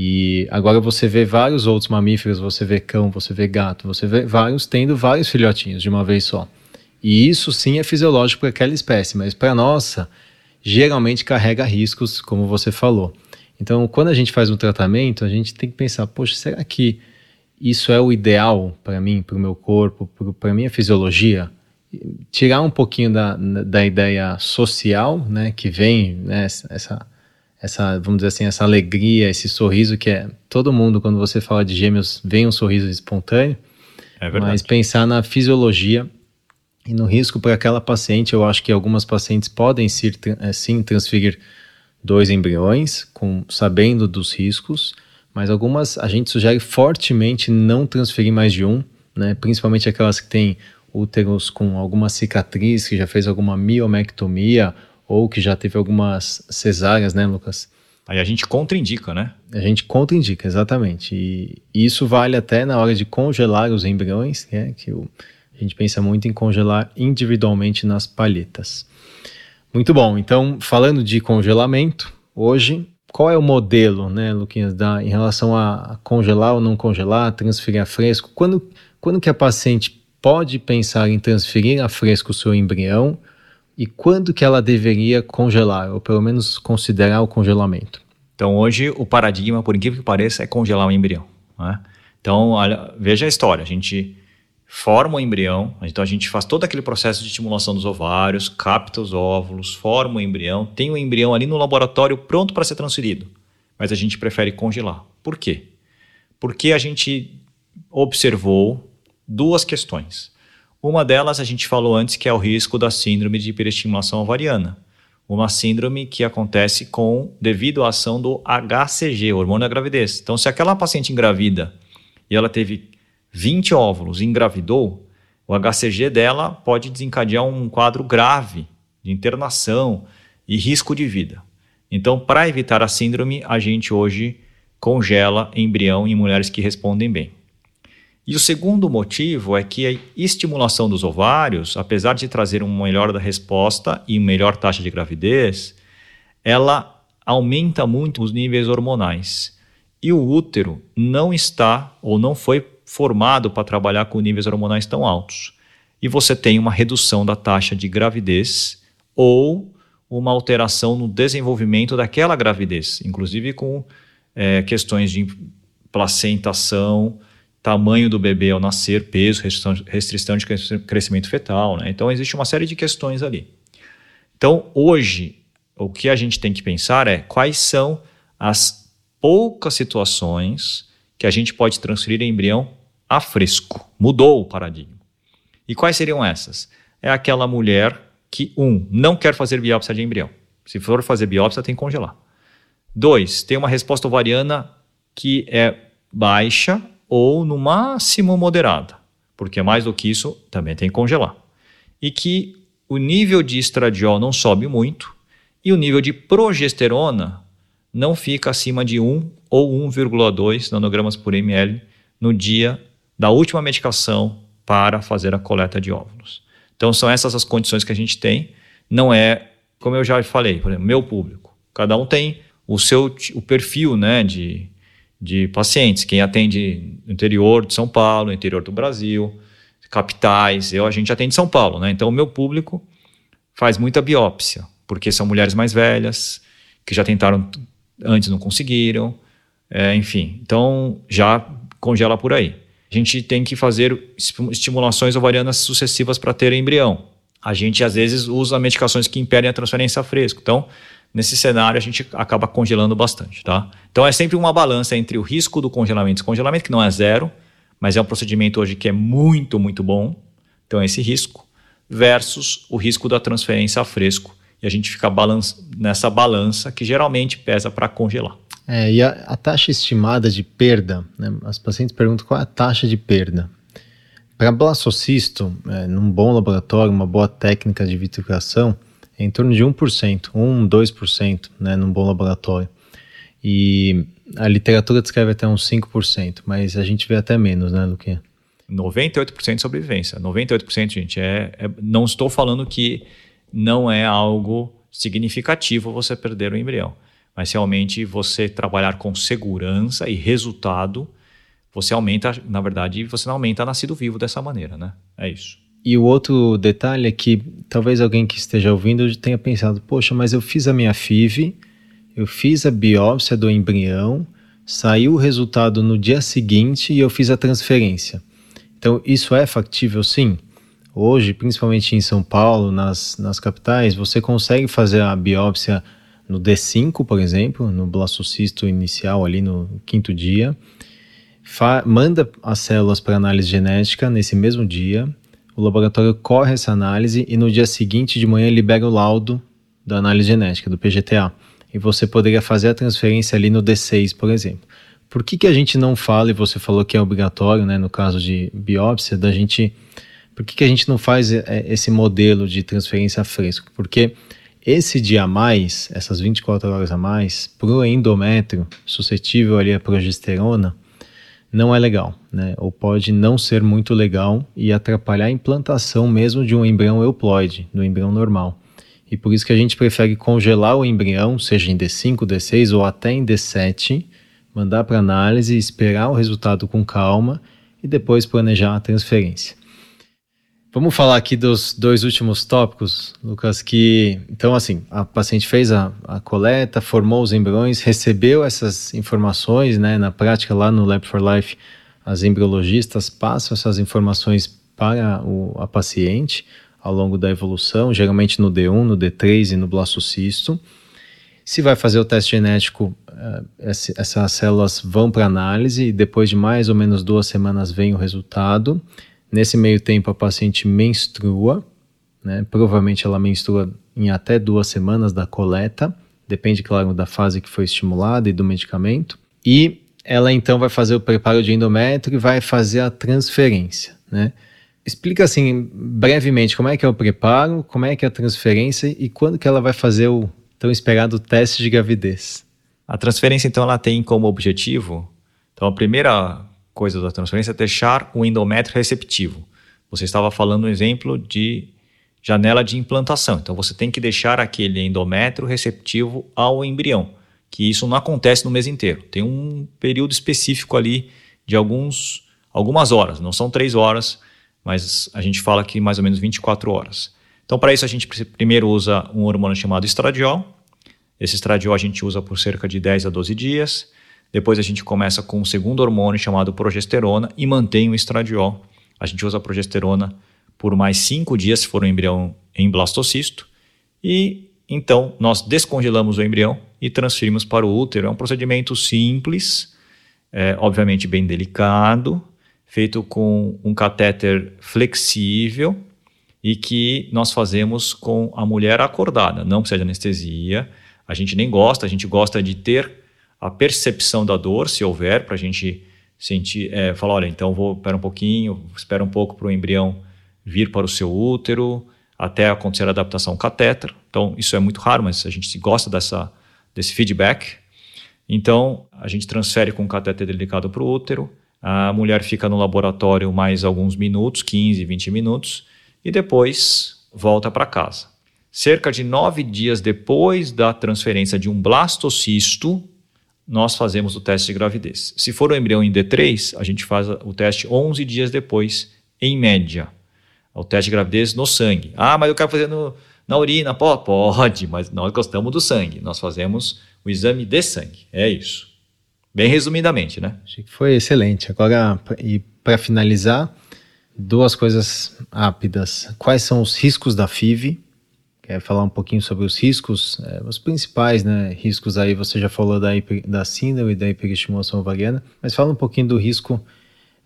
E agora você vê vários outros mamíferos, você vê cão, você vê gato, você vê vários tendo vários filhotinhos de uma vez só. E isso sim é fisiológico para aquela espécie, mas para a nossa, geralmente carrega riscos, como você falou. Então, quando a gente faz um tratamento, a gente tem que pensar: poxa, será que isso é o ideal para mim, para o meu corpo, para a minha fisiologia? Tirar um pouquinho da, da ideia social, né, que vem, né, essa, essa, vamos dizer assim, essa alegria, esse sorriso que é todo mundo, quando você fala de gêmeos, vem um sorriso espontâneo. É verdade. Mas pensar na fisiologia e no risco para aquela paciente, eu acho que algumas pacientes podem sim, eh, sim transferir dois embriões, com, sabendo dos riscos, mas algumas a gente sugere fortemente não transferir mais de um, né? principalmente aquelas que têm úteros com alguma cicatriz, que já fez alguma miomectomia ou que já teve algumas cesáreas, né, Lucas? Aí a gente contraindica, né? A gente contraindica, exatamente. E isso vale até na hora de congelar os embriões, né? Que o, a gente pensa muito em congelar individualmente nas palhetas. Muito bom. Então, falando de congelamento, hoje, qual é o modelo, né, Luquinhas, da, em relação a congelar ou não congelar, transferir a fresco? Quando, quando que a paciente pode pensar em transferir a fresco o seu embrião e quando que ela deveria congelar, ou pelo menos considerar o congelamento? Então, hoje, o paradigma, por incrível que pareça, é congelar o embrião. Né? Então, olha, veja a história. A gente forma o embrião, então a gente faz todo aquele processo de estimulação dos ovários, capta os óvulos, forma o embrião, tem o embrião ali no laboratório pronto para ser transferido, mas a gente prefere congelar. Por quê? Porque a gente observou duas questões. Uma delas a gente falou antes que é o risco da síndrome de hiperestimulação ovariana. Uma síndrome que acontece com devido à ação do HCG, hormônio da gravidez. Então, se aquela paciente engravida e ela teve 20 óvulos e engravidou, o HCG dela pode desencadear um quadro grave de internação e risco de vida. Então, para evitar a síndrome, a gente hoje congela embrião em mulheres que respondem bem. E o segundo motivo é que a estimulação dos ovários, apesar de trazer uma melhora da resposta e uma melhor taxa de gravidez, ela aumenta muito os níveis hormonais. E o útero não está ou não foi formado para trabalhar com níveis hormonais tão altos. E você tem uma redução da taxa de gravidez ou uma alteração no desenvolvimento daquela gravidez, inclusive com é, questões de placentação, tamanho do bebê ao nascer, peso, restrição, de crescimento fetal. Né? Então, existe uma série de questões ali. Então, hoje, o que a gente tem que pensar é quais são as poucas situações que a gente pode transferir embrião a fresco. Mudou o paradigma. E quais seriam essas? É aquela mulher que, um, não quer fazer biópsia de embrião. Se for fazer biópsia, tem que congelar. Dois, tem uma resposta ovariana que é baixa ou no máximo moderada, porque mais do que isso também tem que congelar. E que o nível de estradiol não sobe muito e o nível de progesterona não fica acima de 1 ou 1,2 nanogramas por ml no dia da última medicação para fazer a coleta de óvulos. Então são essas as condições que a gente tem. Não é, como eu já falei, por exemplo, meu público. Cada um tem o seu o perfil, né, de de pacientes. Quem atende no interior de São Paulo, interior do Brasil, capitais. Eu, a gente atende São Paulo, né? Então, o meu público faz muita biópsia, porque são mulheres mais velhas, que já tentaram antes não conseguiram, é, enfim. Então, já congela por aí. A gente tem que fazer estimulações ovarianas sucessivas para ter embrião. A gente, às vezes, usa medicações que impedem a transferência a fresco. Então, nesse cenário a gente acaba congelando bastante, tá? Então é sempre uma balança entre o risco do congelamento e descongelamento, que não é zero, mas é um procedimento hoje que é muito, muito bom. Então é esse risco versus o risco da transferência a fresco. E a gente fica balança, nessa balança que geralmente pesa para congelar. É, e a, a, taxa estimada de perda, né? as pacientes perguntam qual é a taxa de perda. Para blastocisto, é, num bom laboratório, uma boa técnica de vitrificação, em torno de 1%, 1, 2%, né, num bom laboratório. E a literatura descreve até uns 5%, mas a gente vê até menos, né, Luquinha? 98% de sobrevivência. 98%, gente, é, é, não estou falando que não é algo significativo você perder o embrião, mas realmente você trabalhar com segurança e resultado, você aumenta, na verdade, você não aumenta nascido vivo dessa maneira, né? É isso. E o outro detalhe é que talvez alguém que esteja ouvindo tenha pensado: poxa, mas eu fiz a minha FIV, eu fiz a biópsia do embrião, saiu o resultado no dia seguinte e eu fiz a transferência. Então, isso é factível sim? Hoje, principalmente em São Paulo, nas, nas capitais, você consegue fazer a biópsia no D5, por exemplo, no blastocisto inicial, ali no quinto dia, manda as células para análise genética nesse mesmo dia, o laboratório corre essa análise e no dia seguinte de manhã libera o laudo da análise genética, do PGTA. E você poderia fazer a transferência ali no D6, por exemplo. Por que, que a gente não fala, e você falou que é obrigatório, né, no caso de biópsia, da gente. Por que, que a gente não faz é, esse modelo de transferência fresco? Porque Esse dia a mais, essas 24 horas a mais, para o endométrio suscetível ali à progesterona, não é legal, né? Ou pode não ser muito legal e atrapalhar a implantação mesmo de um embrião euploide, do embrião normal. E por isso que a gente prefere congelar o embrião, seja em D5, D6 ou até em D7, mandar para análise, esperar o resultado com calma e depois planejar a transferência. Vamos falar aqui dos dois últimos tópicos, Lucas, que então assim, a paciente fez a, a coleta, formou os embriões, recebeu essas informações, né, na prática lá no Lab for Life, as embriologistas passam essas informações para o, a paciente ao longo da evolução, geralmente no D1, no D3 e no blastocisto. Se vai fazer o teste genético, uh, essas células vão para análise e depois de mais ou menos duas semanas vem o resultado. Nesse meio tempo, a paciente menstrua, né? provavelmente ela menstrua em até duas semanas da coleta, depende, claro, da fase que foi estimulada e do medicamento. E ela então vai fazer o preparo de endométrio e vai fazer a transferência, né? Explica assim, brevemente, como é que é o preparo, como é que é a transferência e quando que ela vai fazer o tão esperado teste de gravidez. A transferência, então, ela tem como objetivo, então a primeira coisa da transferência é deixar o endométrio receptivo. Você estava falando um exemplo de janela de implantação. Então você tem que deixar aquele endométrio receptivo ao embrião, que isso não acontece no mês inteiro. Tem um período específico ali de alguns algumas horas, não são três horas, mas a gente fala que mais ou menos 24 horas. Então para isso a gente primeiro usa um hormônio chamado estradiol. Esse estradiol a gente usa por cerca de 10 a 12 dias. Depois a gente começa com um segundo hormônio chamado progesterona e mantém o estradiol. A gente usa a progesterona por mais cinco dias se for um embrião em blastocisto. E então nós descongelamos o embrião e transferimos para o útero. É um procedimento simples, é, obviamente bem delicado, feito com um catéter flexível e que nós fazemos com a mulher acordada. Não precisa de anestesia. A gente nem gosta, a gente gosta de ter a percepção da dor, se houver, para a gente sentir, é, falar, olha, então vou espera um pouquinho, espera um pouco para o embrião vir para o seu útero, até acontecer a adaptação catéter. Então, isso é muito raro, mas a gente gosta dessa, desse feedback. Então, a gente transfere com o catéter delicado para o útero, a mulher fica no laboratório mais alguns minutos, 15, 20 minutos, e depois volta para casa. Cerca de nove dias depois da transferência de um blastocisto, nós fazemos o teste de gravidez. Se for o embrião em D3, a gente faz o teste 11 dias depois, em média. O teste de gravidez no sangue. Ah, mas eu quero fazer no, na urina. Pode, mas nós gostamos do sangue. Nós fazemos o exame de sangue. É isso. Bem resumidamente, né? Achei que foi excelente. Agora, e para finalizar, duas coisas rápidas. Quais são os riscos da FIV? Quer falar um pouquinho sobre os riscos, é, os principais né, riscos aí, você já falou da, da síndrome e da hiperestimulação ovariana, mas fala um pouquinho do risco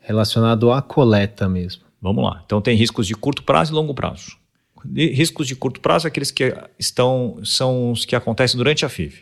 relacionado à coleta mesmo. Vamos lá. Então tem riscos de curto prazo e longo prazo. riscos de curto prazo é aqueles que estão, são os que acontecem durante a FIV.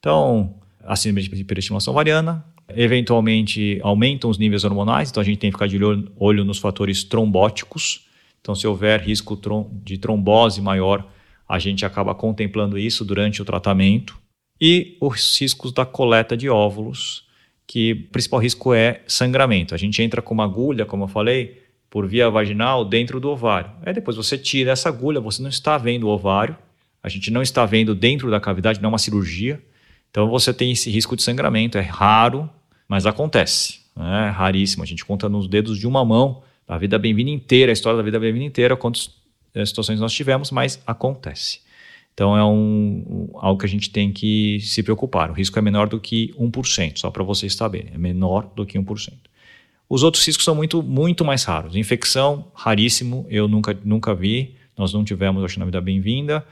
Então, a síndrome de hiperestimulação ovariana, eventualmente aumentam os níveis hormonais, então a gente tem que ficar de olho, olho nos fatores trombóticos. Então, se houver risco de trombose maior, a gente acaba contemplando isso durante o tratamento. E os riscos da coleta de óvulos, que o principal risco é sangramento. A gente entra com uma agulha, como eu falei, por via vaginal dentro do ovário. Aí depois você tira essa agulha, você não está vendo o ovário, a gente não está vendo dentro da cavidade, não é uma cirurgia. Então você tem esse risco de sangramento, é raro, mas acontece. Né? É raríssimo. A gente conta nos dedos de uma mão a vida bem-vinda inteira, a história da vida bem-vinda inteira, quantos situações nós tivemos, mas acontece. Então é um, algo que a gente tem que se preocupar. O risco é menor do que 1%, só para vocês saberem. É menor do que 1%. Os outros riscos são muito, muito mais raros. Infecção, raríssimo, eu nunca, nunca vi. Nós não tivemos, acho, na vida bem-vinda.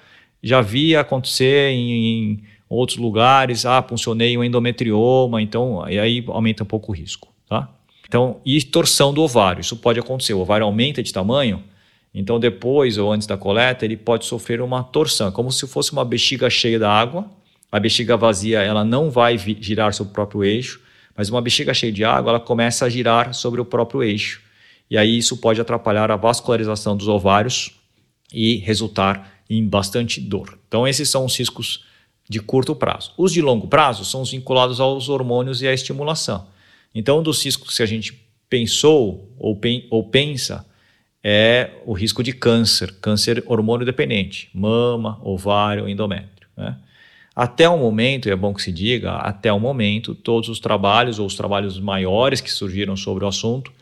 Já vi acontecer em, em, outros lugares, ah, funcionei um endometrioma, então aí aumenta um pouco o risco, tá? Então, e torção do ovário, isso pode acontecer. O ovário aumenta de tamanho, então, depois ou antes da coleta, ele pode sofrer uma torção, como se fosse uma bexiga cheia da água. A bexiga vazia ela não vai girar sobre o próprio eixo, mas uma bexiga cheia de água ela começa a girar sobre o próprio eixo. E aí isso pode atrapalhar a vascularização dos ovários e resultar em bastante dor. Então, esses são os riscos de curto prazo. Os de longo prazo são os vinculados aos hormônios e à estimulação. Então, dos riscos que a gente pensou ou, pen, ou pensa é o risco de câncer, câncer hormônio dependente, mama, ovário, endométrio. Né? Até o momento, e é bom que se diga, até o momento, todos os trabalhos ou os trabalhos maiores que surgiram sobre o assunto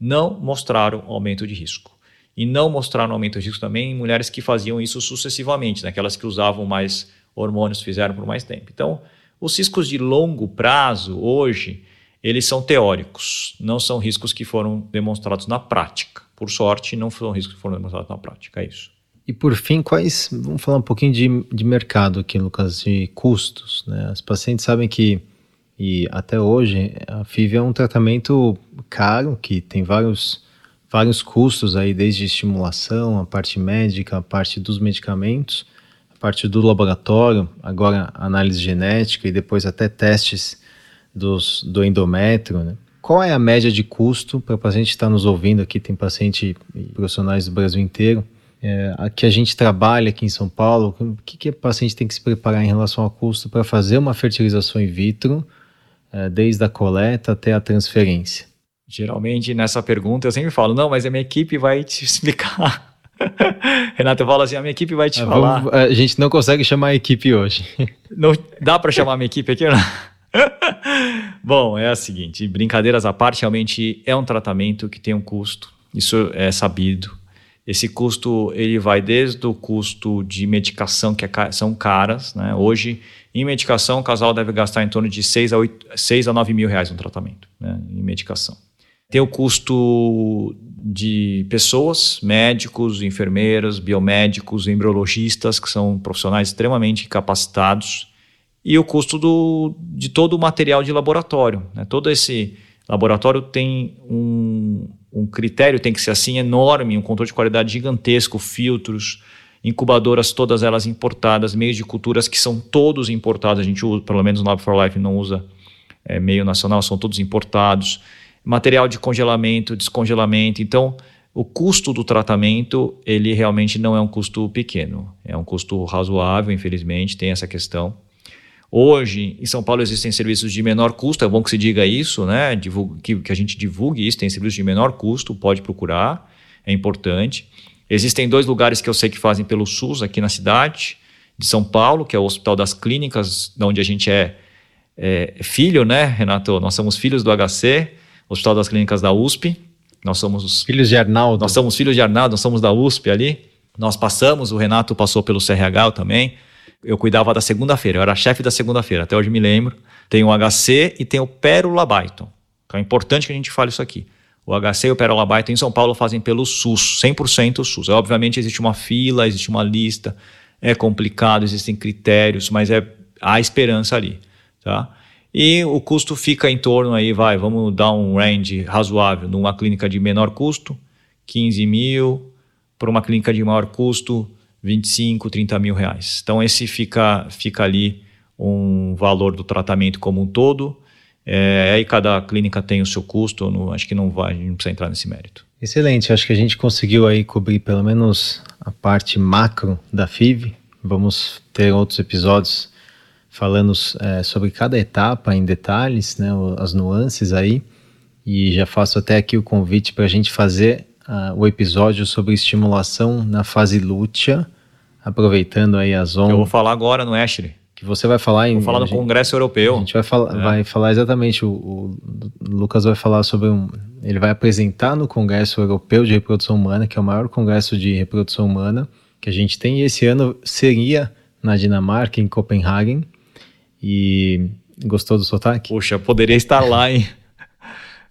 não mostraram aumento de risco. E não mostraram aumento de risco também em mulheres que faziam isso sucessivamente, naquelas né? que usavam mais hormônios, fizeram por mais tempo. Então, os riscos de longo prazo, hoje, eles são teóricos, não são riscos que foram demonstrados na prática. Por sorte, não são riscos que foram demonstrados na prática, é isso. E por fim, quais. Vamos falar um pouquinho de, de mercado aqui, Lucas, de custos. Né? As pacientes sabem que, e até hoje, a FIV é um tratamento caro, que tem vários, vários custos aí, desde estimulação, a parte médica, a parte dos medicamentos, a parte do laboratório, agora análise genética e depois até testes dos, do endométrio, né? Qual é a média de custo para o paciente estar nos ouvindo aqui? Tem paciente e profissionais do Brasil inteiro é, que a gente trabalha aqui em São Paulo, o que, que o paciente tem que se preparar em relação ao custo para fazer uma fertilização in vitro, é, desde a coleta até a transferência? Geralmente nessa pergunta eu sempre falo, não, mas a minha equipe vai te *laughs* explicar. Renato fala assim, a minha equipe vai te ah, falar. Vamos, a gente não consegue chamar a equipe hoje. Não, dá para chamar a minha equipe aqui? *laughs* Bom, é a seguinte, brincadeiras à parte, realmente é um tratamento que tem um custo, isso é sabido. Esse custo ele vai desde o custo de medicação, que é, são caras. Né? Hoje, em medicação, o casal deve gastar em torno de 6 a, 8, 6 a 9 mil reais no tratamento, né? em medicação. Tem o custo de pessoas, médicos, enfermeiras, biomédicos, embriologistas, que são profissionais extremamente capacitados, e o custo do, de todo o material de laboratório. Né? Todo esse laboratório tem um, um critério tem que ser assim enorme, um controle de qualidade gigantesco, filtros, incubadoras todas elas importadas, meios de culturas que são todos importados, a gente usa, pelo menos no Lab for Life não usa é, meio nacional, são todos importados, material de congelamento, descongelamento, então o custo do tratamento ele realmente não é um custo pequeno, é um custo razoável, infelizmente, tem essa questão. Hoje, em São Paulo, existem serviços de menor custo, é bom que se diga isso, né? que, que a gente divulgue isso, tem serviços de menor custo, pode procurar, é importante. Existem dois lugares que eu sei que fazem pelo SUS aqui na cidade de São Paulo, que é o Hospital das Clínicas, de onde a gente é, é filho, né, Renato? Nós somos filhos do HC, Hospital das Clínicas da USP. Nós somos filhos de Arnaldo. Nós somos filhos de Arnaldo, nós somos da USP ali. Nós passamos, o Renato passou pelo CRH também eu cuidava da segunda-feira, eu era chefe da segunda-feira, até hoje me lembro. Tem o HC e tem o Pérola Byton. Então é importante que a gente fale isso aqui. O HC e o Pérola Byton em São Paulo fazem pelo SUS, 100% SUS. É, obviamente existe uma fila, existe uma lista, é complicado, existem critérios, mas é há esperança ali, tá? E o custo fica em torno aí, vai, vamos dar um range razoável, numa clínica de menor custo, 15 mil, para uma clínica de maior custo, 25, 30 mil reais. Então esse fica, fica ali um valor do tratamento como um todo. É, aí cada clínica tem o seu custo, não, acho que não vai, a gente não precisa entrar nesse mérito. Excelente, acho que a gente conseguiu aí cobrir pelo menos a parte macro da FIV. Vamos ter outros episódios falando é, sobre cada etapa em detalhes, né, as nuances aí. E já faço até aqui o convite para a gente fazer uh, o episódio sobre estimulação na fase lútea, aproveitando aí as ondas. Eu vou falar agora no Ashley. Que você vai falar em. Vou falar no gente, Congresso Europeu. A gente vai, fala, é. vai falar exatamente. O, o, Lucas vai falar sobre um. Ele vai apresentar no Congresso Europeu de Reprodução Humana, que é o maior congresso de reprodução humana que a gente tem. E esse ano seria na Dinamarca, em Copenhagen. E gostou do sotaque? Puxa, poderia estar lá, hein?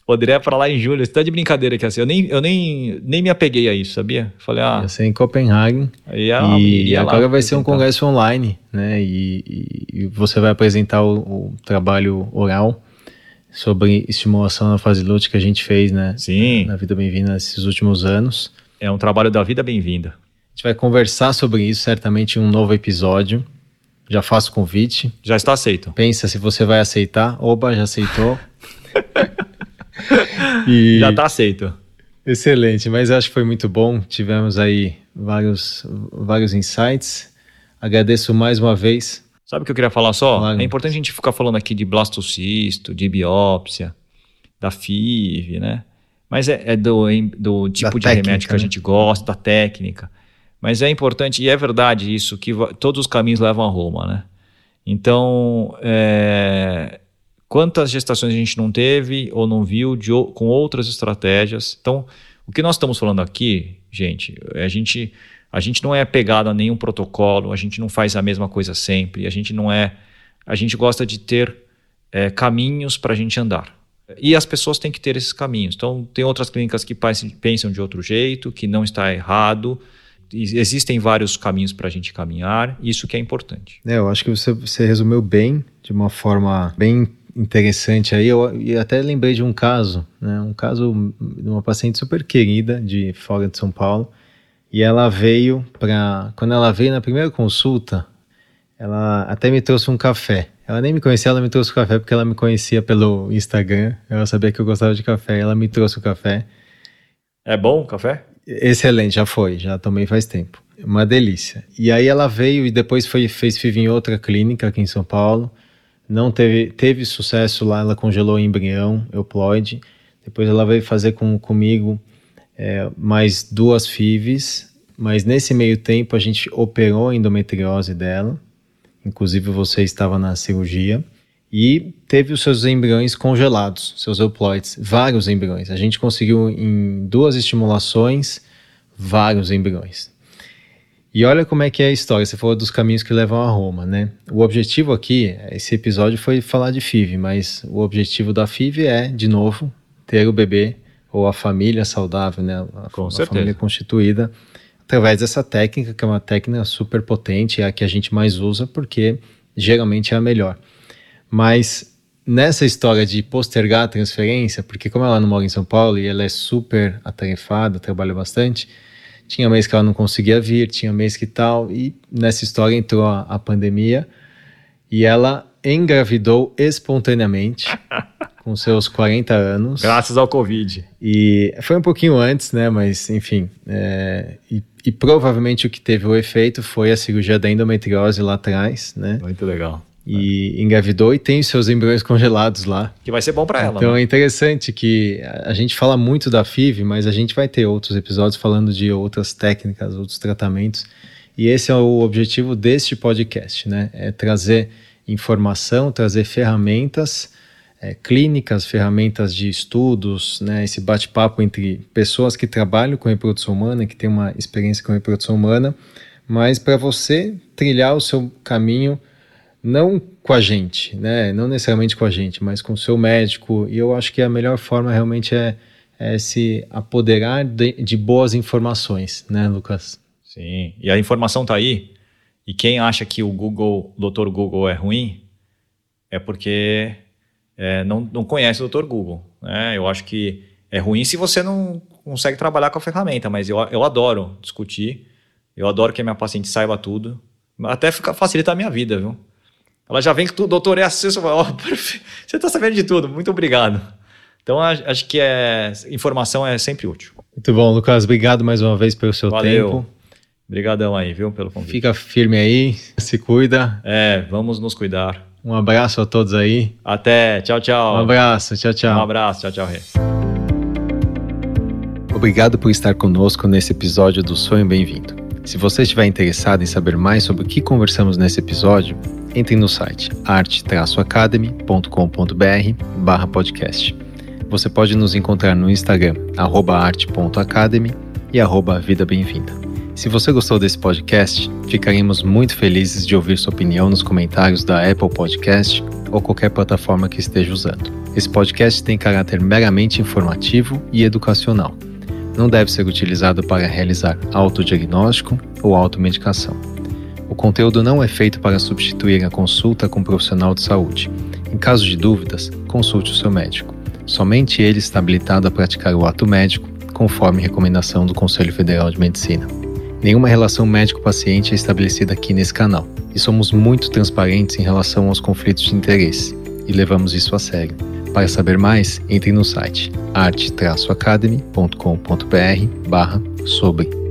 Poderia para lá em julho. Você tá de brincadeira aqui assim. Eu nem, eu nem, nem me apeguei a isso, sabia? Falei, ah. Ia ser em Copenhague. Ia, e ia agora vai ser um congresso online, né? E, e, você vai apresentar o, o, trabalho oral sobre estimulação na fase lútea que a gente fez, né? Sim. Na Vida Bem-vinda nesses últimos anos. É um trabalho da Vida Bem-vinda. A gente vai conversar sobre isso certamente em um novo episódio. Já faço convite. Já está aceito. Pensa se você vai aceitar. Oba, já aceitou. *laughs* e... *laughs* Já tá aceito. Excelente, mas acho que foi muito bom. Tivemos aí vários, vários insights. Agradeço mais uma vez. Sabe o que eu queria falar só? Claro. É importante a gente ficar falando aqui de blastocisto, de biópsia, da FIV, né? Mas é, é do, do tipo da de técnica, remédio que né? a gente gosta, da técnica. Mas é importante, e é verdade isso, que todos os caminhos levam a Roma, né? Então, é, quantas gestações a gente não teve ou não viu de, com outras estratégias? Então, o que nós estamos falando aqui, gente, a gente, a gente não é pegado a nenhum protocolo, a gente não faz a mesma coisa sempre, a gente não é. A gente gosta de ter é, caminhos para a gente andar. E as pessoas têm que ter esses caminhos. Então, tem outras clínicas que pensam de outro jeito, que não está errado existem vários caminhos para a gente caminhar, isso que é importante. É, eu acho que você, você resumiu bem, de uma forma bem interessante aí. Eu, e até lembrei de um caso, né, um caso de uma paciente super querida de fora de São Paulo, e ela veio para. Quando ela veio na primeira consulta, ela até me trouxe um café. Ela nem me conhecia, ela me trouxe o café porque ela me conhecia pelo Instagram. Ela sabia que eu gostava de café, ela me trouxe o café. É bom o café? Excelente, já foi, já tomei faz tempo. Uma delícia. E aí ela veio e depois foi, fez FIV em outra clínica aqui em São Paulo. Não teve, teve sucesso lá, ela congelou o embrião, euploide. Depois ela veio fazer com, comigo é, mais duas FIVs, mas nesse meio tempo a gente operou a endometriose dela. Inclusive você estava na cirurgia e teve os seus embriões congelados, seus euploides, vários embriões. A gente conseguiu em duas estimulações vários embriões. E olha como é que é a história. Você falou dos caminhos que levam a Roma, né? O objetivo aqui, esse episódio foi falar de FIV, mas o objetivo da FIV é, de novo, ter o bebê ou a família saudável, né? A, Com a certeza. família constituída através dessa técnica, que é uma técnica super potente, é a que a gente mais usa porque geralmente é a melhor. Mas nessa história de postergar a transferência, porque como ela não mora em São Paulo e ela é super atarefada, trabalha bastante, tinha mês que ela não conseguia vir, tinha mês que tal, e nessa história entrou a, a pandemia e ela engravidou espontaneamente. *laughs* com seus 40 anos. Graças ao Covid. E foi um pouquinho antes, né? Mas, enfim. É, e, e, provavelmente o que teve o efeito foi a cirurgia da endometriose lá atrás, né? Muito legal e engravidou e tem seus embriões congelados lá. Que vai ser bom para ela. Então né? é interessante que a gente fala muito da FIV, mas a gente vai ter outros episódios falando de outras técnicas, outros tratamentos. E esse é o objetivo deste podcast, né? É trazer informação, trazer ferramentas é, clínicas, ferramentas de estudos, né? Esse bate-papo entre pessoas que trabalham com reprodução humana, que têm uma experiência com reprodução humana, mas para você trilhar o seu caminho não com a gente, né? Não necessariamente com a gente, mas com o seu médico. E eu acho que a melhor forma realmente é, é se apoderar de, de, boas informações, né, Lucas? Sim. E a informação está aí. E quem acha que o Google, Dr. Google é ruim, é porque é, não, não conhece o Dr. Google. Né? Eu acho que é ruim se você não consegue trabalhar com a ferramenta, mas eu, eu adoro discutir. Eu adoro que a minha paciente saiba tudo. Até fica, facilita a minha vida, viu? Ela já vem com tudo, doutor, é oh, você *laughs* está sabendo de tudo, muito obrigado. Então, acho que é, informação é sempre útil. Muito bom, Lucas. Obrigado mais uma vez pelo seu Valeu. tempo. Obrigadão aí, viu, pelo convite. Fica firme aí, se cuida. É, vamos nos cuidar. Um abraço a todos aí. Até, tchau, tchau. Um abraço, tchau, tchau. Um abraço, tchau, tchau, Rê. Obrigado por estar conosco nesse episódio do Sonho Bem-vindo. Se você estiver interessado em saber mais sobre o que conversamos nesse episódio, entre no site arte-academy.com.br podcast. Você pode nos encontrar no Instagram, arte.academy e arroba vida bem-vinda. Se você gostou desse podcast, ficaremos muito felizes de ouvir sua opinião nos comentários da Apple Podcast ou qualquer plataforma que esteja usando. Esse podcast tem caráter meramente informativo e educacional não deve ser utilizado para realizar autodiagnóstico ou automedicação. O conteúdo não é feito para substituir a consulta com um profissional de saúde. Em caso de dúvidas, consulte o seu médico. Somente ele está habilitado a praticar o ato médico, conforme recomendação do Conselho Federal de Medicina. Nenhuma relação médico-paciente é estabelecida aqui nesse canal e somos muito transparentes em relação aos conflitos de interesse e levamos isso a sério. Para saber mais, entre no site arte-academy.com.br barra sobre